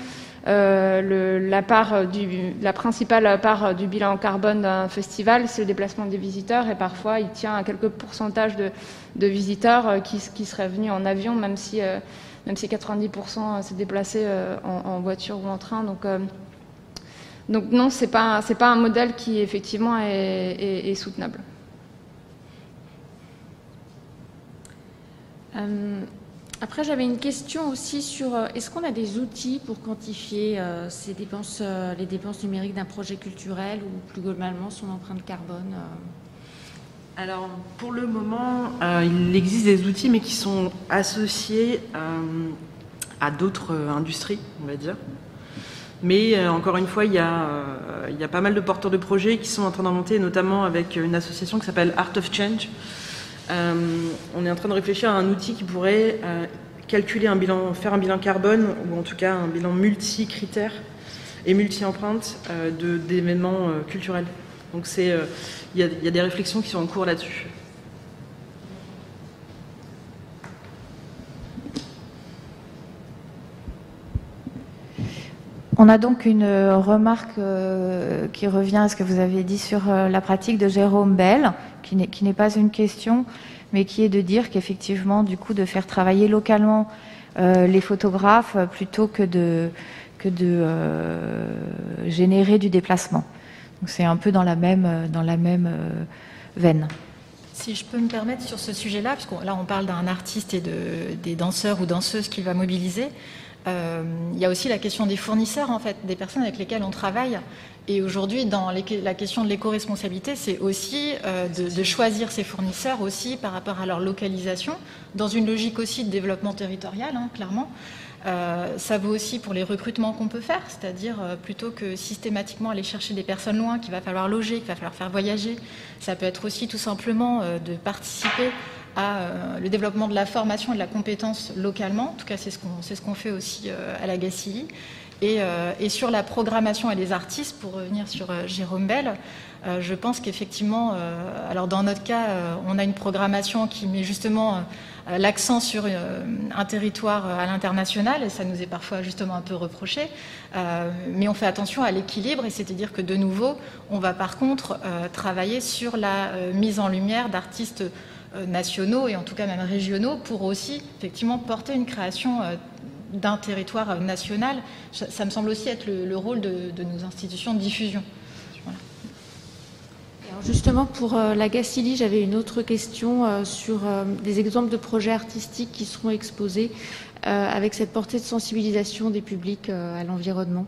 Euh, la, principale part du bilan carbone d'un festival, c'est le déplacement des visiteurs, et parfois il tient à quelques pourcentages de, visiteurs qui, seraient venus en avion, même si, même si 90% s'est déplacé en, voiture ou en train. Donc, non, ce n'est pas un modèle qui effectivement est, soutenable. Euh, après, j'avais une question aussi sur euh, est-ce qu'on a des outils pour quantifier euh, ces dépenses, les dépenses numériques d'un projet culturel ou plus globalement son empreinte carbone Alors, pour le moment, il existe des outils, mais qui sont associés à d'autres industries, on va dire. Mais encore une fois, il y, a, il y, a, pas mal de porteurs de projets qui sont en train d'en monter, notamment avec une association qui s'appelle Art of Change. Euh, on est en train de réfléchir à un outil qui pourrait calculer un bilan, faire un bilan carbone, ou en tout cas un bilan multi-critères et multi-empreintes d'événements culturels. Donc il y, a des réflexions qui sont en cours là-dessus. On a donc une euh, remarque euh, qui revient à ce que vous avez dit sur euh, la pratique de Jérôme Bell, qui n'est pas une question, mais qui est de dire qu'effectivement, du coup, de faire travailler localement les photographes plutôt que de, que de générer du déplacement. Donc c'est un peu dans la même, dans la même veine. Si je peux me permettre sur ce sujet-là, parce que là on parle d'un artiste et de, des danseurs ou danseuses qu'il va mobiliser, euh, il y a aussi la question des fournisseurs, en fait, des personnes avec lesquelles on travaille. Et aujourd'hui, dans la question de l'éco-responsabilité, c'est aussi euh, de, choisir ses fournisseurs aussi par rapport à leur localisation, dans une logique aussi de développement territorial, hein, clairement. Euh, ça vaut aussi pour les recrutements qu'on peut faire, c'est-à-dire plutôt que systématiquement aller chercher des personnes loin qu'il va falloir loger, qu'il va falloir faire voyager, ça peut être aussi tout simplement de participer à euh, le développement de la formation et de la compétence localement. En tout cas, c'est ce qu'on fait aussi euh, à la GACI. Et, euh, et, sur la programmation et les artistes, pour revenir sur Jérôme Bell, je pense qu'effectivement, alors dans notre cas, on a une programmation qui met justement l'accent sur un territoire à l'international, et ça nous est parfois justement un peu reproché, mais on fait attention à l'équilibre, et c'est-à-dire que de nouveau, on va par contre travailler sur la mise en lumière d'artistes euh, nationaux et en tout cas même régionaux pour aussi effectivement porter une création euh, d'un territoire euh, national. Ça, me semble aussi être le, rôle de, nos institutions de diffusion. justement, pour la Gacilly, j'avais une autre question sur des exemples de projets artistiques qui seront exposés avec cette portée de sensibilisation des publics à l'environnement.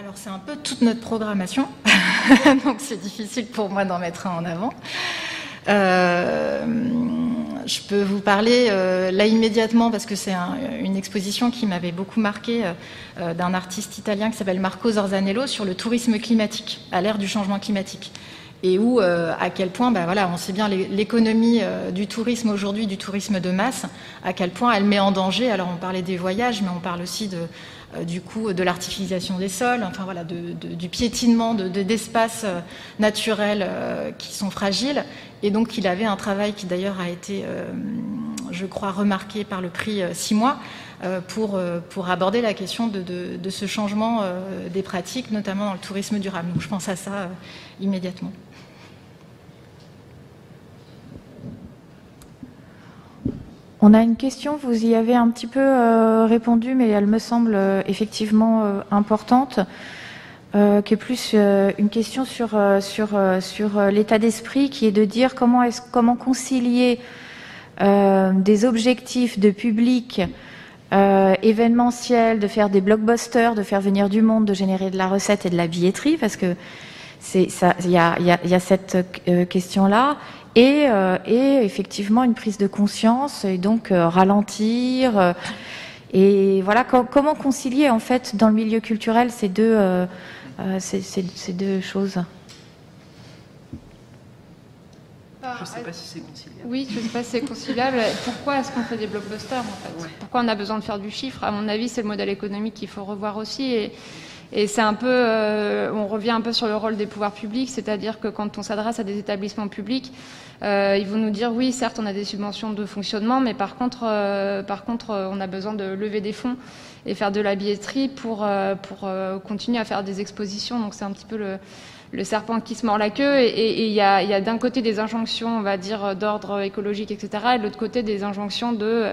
Alors c'est un peu toute notre programmation, (laughs) donc c'est difficile pour moi d'en mettre un en avant. Euh, je peux vous parler euh, là immédiatement parce que c'est une exposition qui m'avait beaucoup marqué euh, d'un artiste italien qui s'appelle Marco Zorzanello sur le tourisme climatique à l'ère du changement climatique. et où à quel point, ben voilà, on sait bien l'économie du tourisme aujourd'hui, du tourisme de masse, à quel point elle met en danger. Alors on parlait des voyages, mais on parle aussi de euh, du coup de l'artificialisation des sols, enfin voilà, du piétinement d'espaces de, euh, naturels euh, qui sont fragiles. Et donc il avait un travail qui d'ailleurs a été, je crois, remarqué par le prix six mois pour, pour aborder la question de ce changement des pratiques, notamment dans le tourisme durable. Donc je pense à ça immédiatement. On a une question, vous y avez un petit peu euh, répondu, mais elle me semble euh, effectivement euh, importante, qui est plus une question sur, sur, sur l'état d'esprit, qui est de dire comment, est comment concilier des objectifs de public événementiel, de faire des blockbusters, de faire venir du monde, de générer de la recette et de la billetterie, parce que il y a, y a, cette question-là, euh, et, effectivement une prise de conscience et donc euh, ralentir. Euh, et voilà comment concilier en fait dans le milieu culturel ces deux, ces, deux choses? Je ne sais pas si c'est conciliable. Oui, je ne sais pas si c'est conciliable. (laughs) Pourquoi est-ce qu'on fait des blockbusters en fait? Pourquoi on a besoin de faire du chiffre? À mon avis, c'est le modèle économique qu'il faut revoir aussi. Et, et c'est un peu, euh, on revient un peu sur le rôle des pouvoirs publics, c'est-à-dire que quand on s'adresse à des établissements publics, euh, ils vont nous dire oui, certes, on a des subventions de fonctionnement, mais par contre, euh, par contre, on a besoin de lever des fonds et faire de la billetterie pour pour continuer à faire des expositions. Donc c'est un petit peu le le serpent qui se mord la queue et il y a, d'un côté des injonctions, on va dire, d'ordre écologique, etc., et de l'autre côté des injonctions de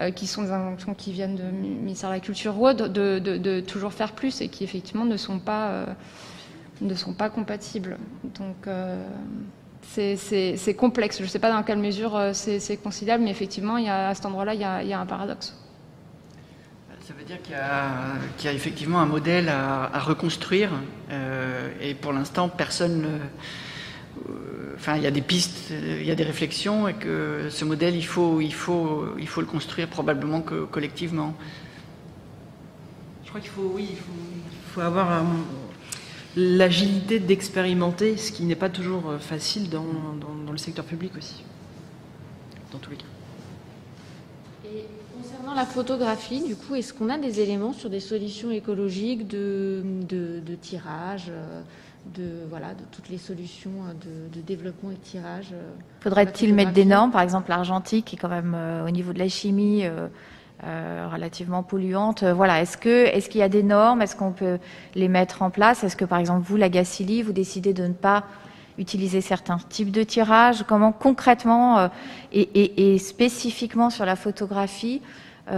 euh, qui sont des injonctions qui viennent du ministère de la Culture ou autre, de, de, toujours faire plus et qui effectivement ne sont pas, euh, ne sont pas compatibles. Donc euh, c'est complexe. Je ne sais pas dans quelle mesure c'est conciliable, mais effectivement, à cet endroit-là, il, y a un paradoxe. Ça veut dire qu'il y, a effectivement un modèle à, à reconstruire, et pour l'instant, personne euh, enfin, il y a des pistes, il y a des réflexions, et que ce modèle, il faut, il faut, il faut le construire probablement que collectivement. Je crois qu'il faut, oui, il faut, avoir l'agilité d'expérimenter, ce qui n'est pas toujours euh, facile dans, dans, le secteur public aussi, dans tous les cas. Et concernant la photographie, du coup, est-ce qu'on a des éléments sur des solutions écologiques de, de, de tirage euh, de, voilà, de toutes les solutions euh, de, développement et de tirage. Euh, Faudrait-il mettre des normes, par exemple l'argentique, qui est quand même euh, au niveau de la chimie relativement polluante. voilà, est-ce que est-ce qu'il y a des normes Est-ce qu'on peut les mettre en place Est-ce que par exemple vous, la Gacilly, vous décidez de ne pas utiliser certains types de tirage Comment concrètement et, spécifiquement sur la photographie,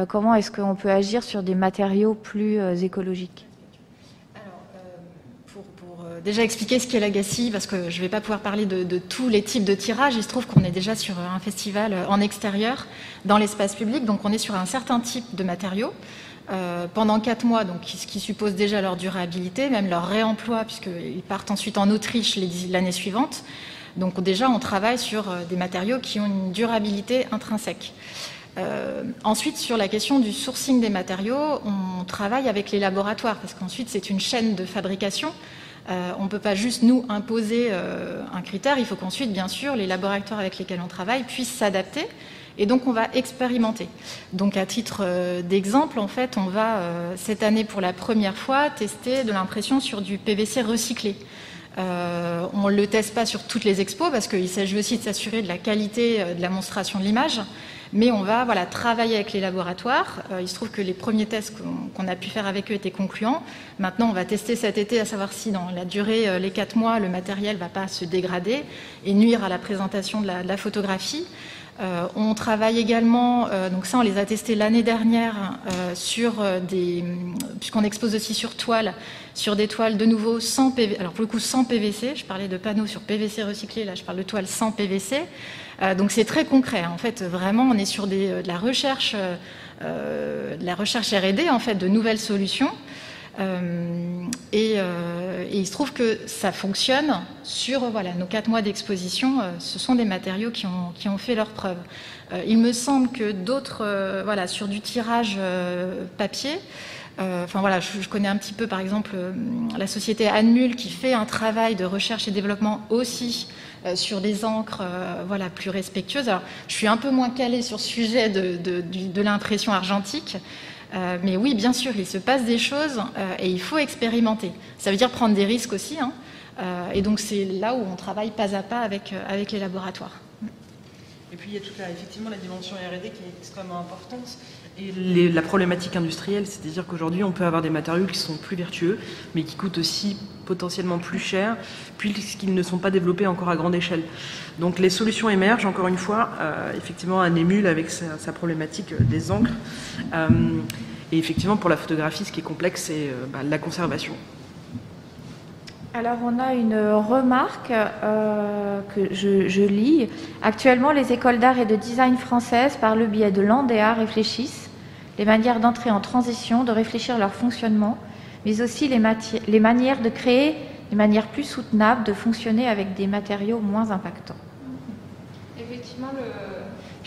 comment est-ce qu'on peut agir sur des matériaux plus écologiques? Déjà expliquer ce qu'est l'Agassi, parce que je ne vais pas pouvoir parler de, tous les types de tirages. Il se trouve qu'on est déjà sur un festival en extérieur, dans l'espace public, donc on est sur un certain type de matériaux. Euh, pendant quatre mois, donc, ce qui suppose déjà leur durabilité, même leur réemploi, puisqu'ils partent ensuite en Autriche l'année suivante. Donc déjà, on travaille sur euh, des matériaux qui ont une durabilité intrinsèque. Euh, ensuite, sur la question du sourcing des matériaux, on travaille avec les laboratoires, parce qu'ensuite, c'est une chaîne de fabrication. On ne peut pas juste nous imposer un critère, il faut qu'ensuite, bien sûr, les laboratoires avec lesquels on travaille puissent s'adapter. Et donc, on va expérimenter. Donc, à titre euh, d'exemple, en fait, on va, cette année, pour la première fois, tester de l'impression sur du PVC recyclé. on ne le teste pas sur toutes les expos parce qu'il s'agit aussi de s'assurer de la qualité de la monstration de l'image. Mais on va voilà, travailler avec les laboratoires. Euh, il se trouve que les premiers tests qu'on a pu faire avec eux étaient concluants. Maintenant, on va tester cet été à savoir si dans la durée, euh, les quatre mois, le matériel ne va pas se dégrader et nuire à la présentation de la, photographie. Euh, on travaille également, donc ça on les a testés l'année dernière sur des, puisqu'on expose aussi sur toile, sur des toiles de nouveau sans PVC, alors pour le coup sans PVC, je parlais de panneaux sur PVC recyclé, là je parle de toiles sans PVC. Euh, donc c'est très concret. En fait, vraiment, on est sur euh, de la recherche, euh, la recherche R&D en fait, de nouvelles solutions. Et, il se trouve que ça fonctionne sur voilà, nos quatre mois d'exposition. ce sont des matériaux qui ont, qui ont fait leurs preuves. il me semble que d'autres, voilà, sur du tirage papier, enfin voilà, je, connais un petit peu par exemple la société Anmul qui fait un travail de recherche et développement aussi sur des encres voilà, plus respectueuses. Je suis un peu moins calée sur ce sujet de, l'impression argentique, euh, mais oui, bien sûr, il se passe des choses euh, et il faut expérimenter. Ça veut dire prendre des risques aussi. Hein. Euh, et donc c'est là où on travaille pas à pas avec, avec les laboratoires. Et puis il y a toute la, effectivement la dimension R&D qui est extrêmement importante. Et la problématique industrielle, c'est-à-dire qu'aujourd'hui, on peut avoir des matériaux qui sont plus vertueux, mais qui coûtent aussi potentiellement plus cher, puisqu'ils ne sont pas développés encore à grande échelle. Donc les solutions émergent, encore une fois, euh, effectivement, un émule avec sa, problématique des encres. Euh, et effectivement, pour la photographie, ce qui est complexe, c'est euh, bah, la conservation. Alors on a une remarque que je, lis. Actuellement, les écoles d'art et de design françaises, par le biais de l'ANDEA, réfléchissent les manières d'entrer en transition, de réfléchir leur fonctionnement, mais aussi les, manières de créer des manières plus soutenables de fonctionner avec des matériaux moins impactants.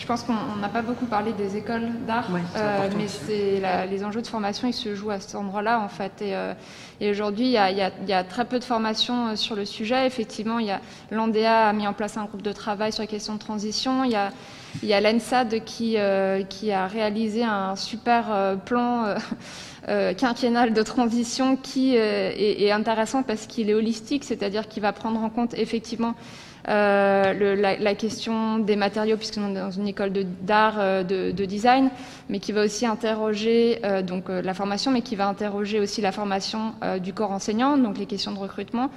Je pense qu'on n'a pas beaucoup parlé des écoles d'art, euh, mais c'est les enjeux de formation, ils se jouent à cet endroit-là en fait. Et, euh, aujourd'hui, il y, a, très peu de formation euh, sur le sujet. Effectivement, il y a l'ANDEA a mis en place un groupe de travail sur les questions de transition. Il y a il y a l'ENSAD qui, euh, qui a réalisé un super euh, plan euh, (laughs) quinquennal de transition qui est, intéressant parce qu'il est holistique, c'est-à-dire qu'il va prendre en compte effectivement la, question des matériaux, puisqu'on est dans une école d'art, de, de, design, mais qui va aussi interroger donc la formation, mais qui va interroger aussi la formation du corps enseignant, donc les questions de recrutement,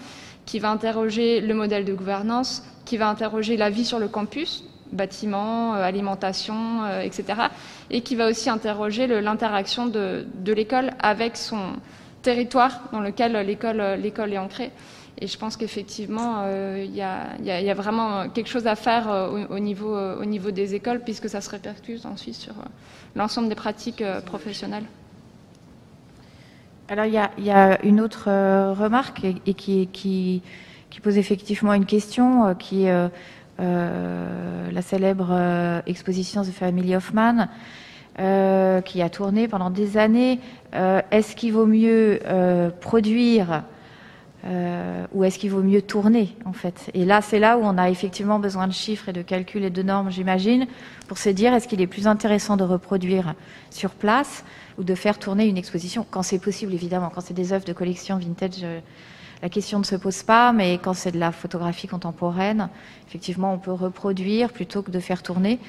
qui va interroger le modèle de gouvernance, qui va interroger la vie sur le campus, bâtiments, euh, alimentation, euh, etc. Et qui va aussi interroger l'interaction de, l'école avec son territoire dans lequel l'école est ancrée. Et je pense qu'effectivement, euh, il y, a vraiment quelque chose à faire au, niveau, au niveau des écoles, puisque ça se répercute ensuite sur l'ensemble des pratiques professionnelles. Alors, il y, a, une autre remarque et, qui, pose effectivement une question qui est euh, la célèbre euh, exposition The Family of Man, euh, qui a tourné pendant des années. est-ce qu'il vaut mieux produire ou est-ce qu'il vaut mieux tourner en fait? Et là, c'est là où on a effectivement besoin de chiffres et de calculs et de normes, j'imagine, pour se dire est-ce qu'il est plus intéressant de reproduire sur place ou de faire tourner une exposition, quand c'est possible évidemment, quand c'est des œuvres de collection vintage la question ne se pose pas, mais quand c'est de la photographie contemporaine, effectivement, on peut reproduire plutôt que de faire tourner.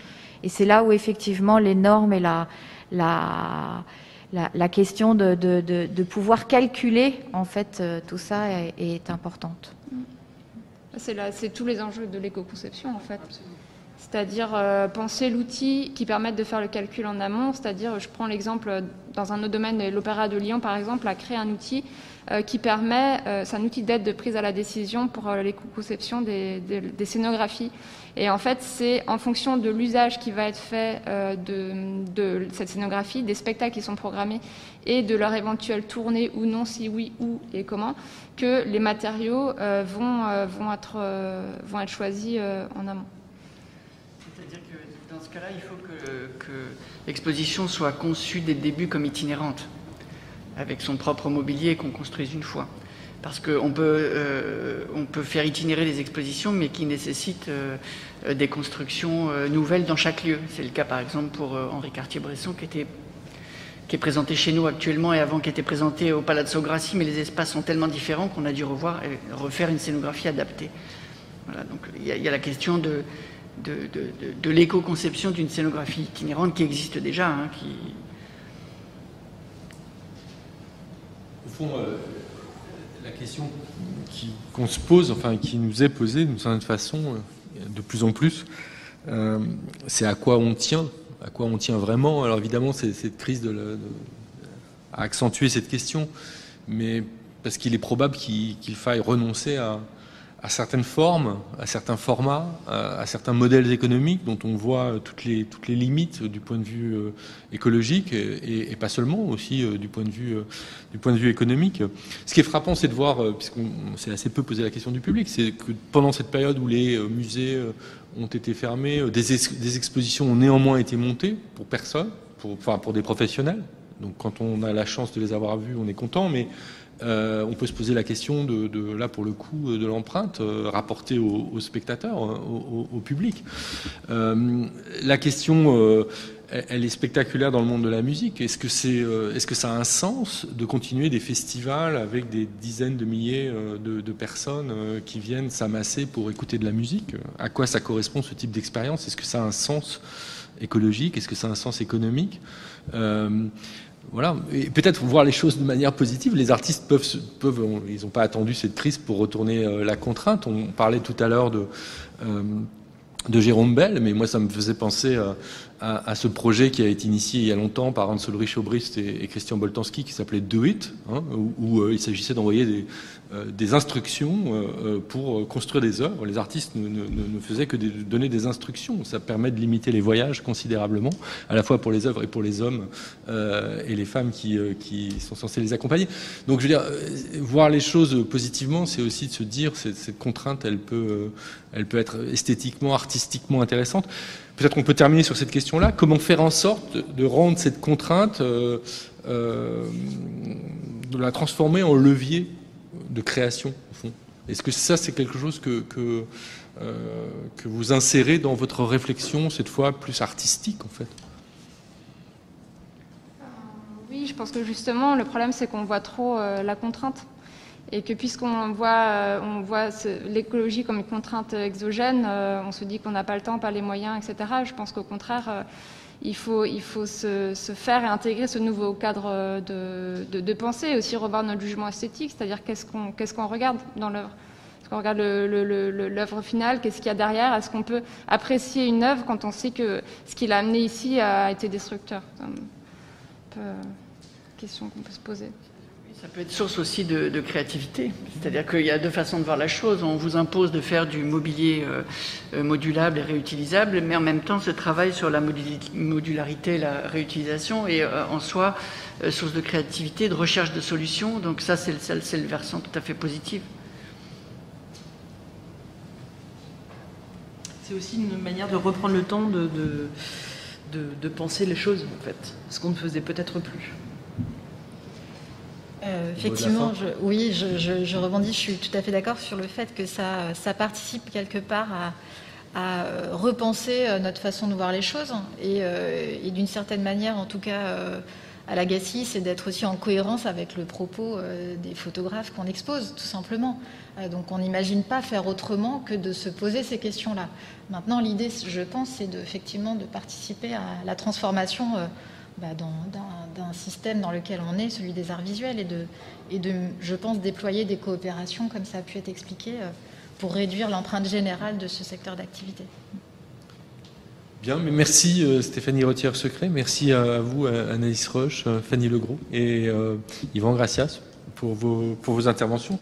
Et c'est là où effectivement les normes et la, la, la, question de, pouvoir calculer en fait euh, tout ça est, importante. C'est tous les enjeux de l'éco-conception en fait. C'est-à-dire euh, penser l'outil qui permette de faire le calcul en amont. C'est-à-dire, je prends l'exemple dans un autre domaine, l'Opéra de Lyon par exemple, a créé un outil euh, qui permet, euh, c'est un outil d'aide de prise à la décision pour euh, l'éco-conception des, scénographies. Et en fait, c'est en fonction de l'usage qui va être fait de, cette scénographie, des spectacles qui sont programmés et de leur éventuelle tournée ou non, si oui, où et comment, que les matériaux vont, vont, être, vont choisis en amont. C'est-à-dire que dans ce cas-là, il faut que, que l'exposition soit conçue dès le début comme itinérante avec son propre mobilier qu'on construise une fois. Parce qu'on peut, euh, on peut faire itinérer les expositions, mais qui nécessitent euh, des constructions euh, nouvelles dans chaque lieu. C'est le cas par exemple pour Henri Cartier-Bresson, qui, était, qui est présenté chez nous actuellement et avant qui était présenté au Palazzo Grassi, mais les espaces sont tellement différents qu'on a dû revoir et refaire une scénographie adaptée. Voilà, donc il y, a la question de, de, de, l'éco-conception d'une scénographie itinérante qui existe déjà, hein, qui, Euh, la question qu'on se pose, enfin qui nous est posée d'une certaine façon, euh, de plus en plus, euh, c'est à quoi on tient, à quoi on tient vraiment. Alors évidemment, cette crise de, a accentué cette question, mais parce qu'il est probable qu'il faille renoncer à, à certaines formes, à certains formats, à, certains modèles économiques dont on voit toutes les, toutes les limites du point de vue euh, écologique et, pas seulement aussi euh, du point de vue, euh, économique. Ce qui est frappant, c'est de voir, puisqu'on s'est assez peu posé la question du public, c'est que pendant cette période où les musées ont été fermés, des, des expositions ont néanmoins été montées pour personne, pour, enfin pour des professionnels, Donc quand on a la chance de les avoir vus, on est content, mais euh, on peut se poser la question de, là pour le coup de l'empreinte euh, rapportée aux, spectateurs, au, public. la question elle est spectaculaire dans le monde de la musique. Est-ce que, c'est, est-ce que ça a un sens de continuer des festivals avec des dizaines de milliers de, personnes qui viennent s'amasser pour écouter de la musique? À quoi ça correspond ce type d'expérience? Est-ce que ça a un sens écologique? Est-ce que ça a un sens économique? Euh, voilà, et peut-être voir les choses de manière positive. Les artistes peuvent, peuvent ils n'ont pas attendu cette crise pour retourner euh, la contrainte. On parlait tout à l'heure de, euh, de Jérôme Bell, mais moi ça me faisait penser à, ce projet qui a été initié il y a longtemps par Hans Ulrich Obrist et, Christian Boltanski qui s'appelait Do It, hein, où, il s'agissait d'envoyer des, euh, des instructions euh, euh, pour construire des œuvres. Les artistes ne, faisaient que donner des instructions. Ça permet de limiter les voyages considérablement, à la fois pour les œuvres et pour les hommes et les femmes qui, sont censés les accompagner. Donc, je veux dire, voir les choses positivement, c'est aussi de se dire cette, cette contrainte, elle peut être esthétiquement, artistiquement intéressante. Peut-être qu'on peut terminer sur cette question-là. Comment faire en sorte de rendre cette contrainte, de la transformer en levier de création, au fond. Est-ce que ça, c'est quelque chose que, que, euh, vous insérez dans votre réflexion, cette fois plus artistique, en fait? Euh, Oui, je pense que justement, le problème, c'est qu'on voit trop euh, la contrainte. Et que puisqu'on voit, on voit l'écologie comme une contrainte exogène, on se dit qu'on n'a pas le temps, pas les moyens, etc. Je pense qu'au contraire, il faut, il faut se, faire et intégrer ce nouveau cadre de, de, pensée et aussi revoir notre jugement esthétique, c'est-à-dire qu'est-ce qu'on regarde dans l'œuvre? Est-ce qu'on regarde l'œuvre finale? Qu'est-ce qu'il y a derrière? Est-ce qu'on peut apprécier une œuvre quand on sait que ce qu'il a amené ici a été destructeur? C'est une question qu'on peut se poser. Ça peut être source aussi de, créativité. C'est-à-dire qu'il y a deux façons de voir la chose. On vous impose de faire du mobilier euh, euh, modulable et réutilisable, mais en même temps, ce travail sur la modularité, la réutilisation est euh, en soi source de créativité, de recherche de solutions. Donc ça, c'est le, le versant tout à fait positif. C'est aussi une manière de reprendre le temps de, de, de penser les choses, en fait, ce qu'on ne faisait peut-être plus. Euh, effectivement, je, oui, je, rebondis, je suis tout à fait d'accord sur le fait que ça, ça participe quelque part à, repenser euh, notre façon de voir les choses euh, et, d'une certaine manière, en tout cas, à l'Agassi, c'est d'être aussi en cohérence avec le propos des photographes qu'on expose, tout simplement. donc on n'imagine pas faire autrement que de se poser ces questions-là. Maintenant, l'idée, je pense, c'est de, effectivement de participer à la transformation bah, d'un système dans lequel on est, celui des arts visuels, et de, et de, je pense, déployer des coopérations, comme ça a pu être expliqué, euh, pour réduire l'empreinte générale de ce secteur d'activité. Bien, mais merci euh, Stéphanie Retière-Secret, merci à vous Anaïs Roche, Fanny Legros et euh, Yvan Gracias pour vos, pour vos interventions.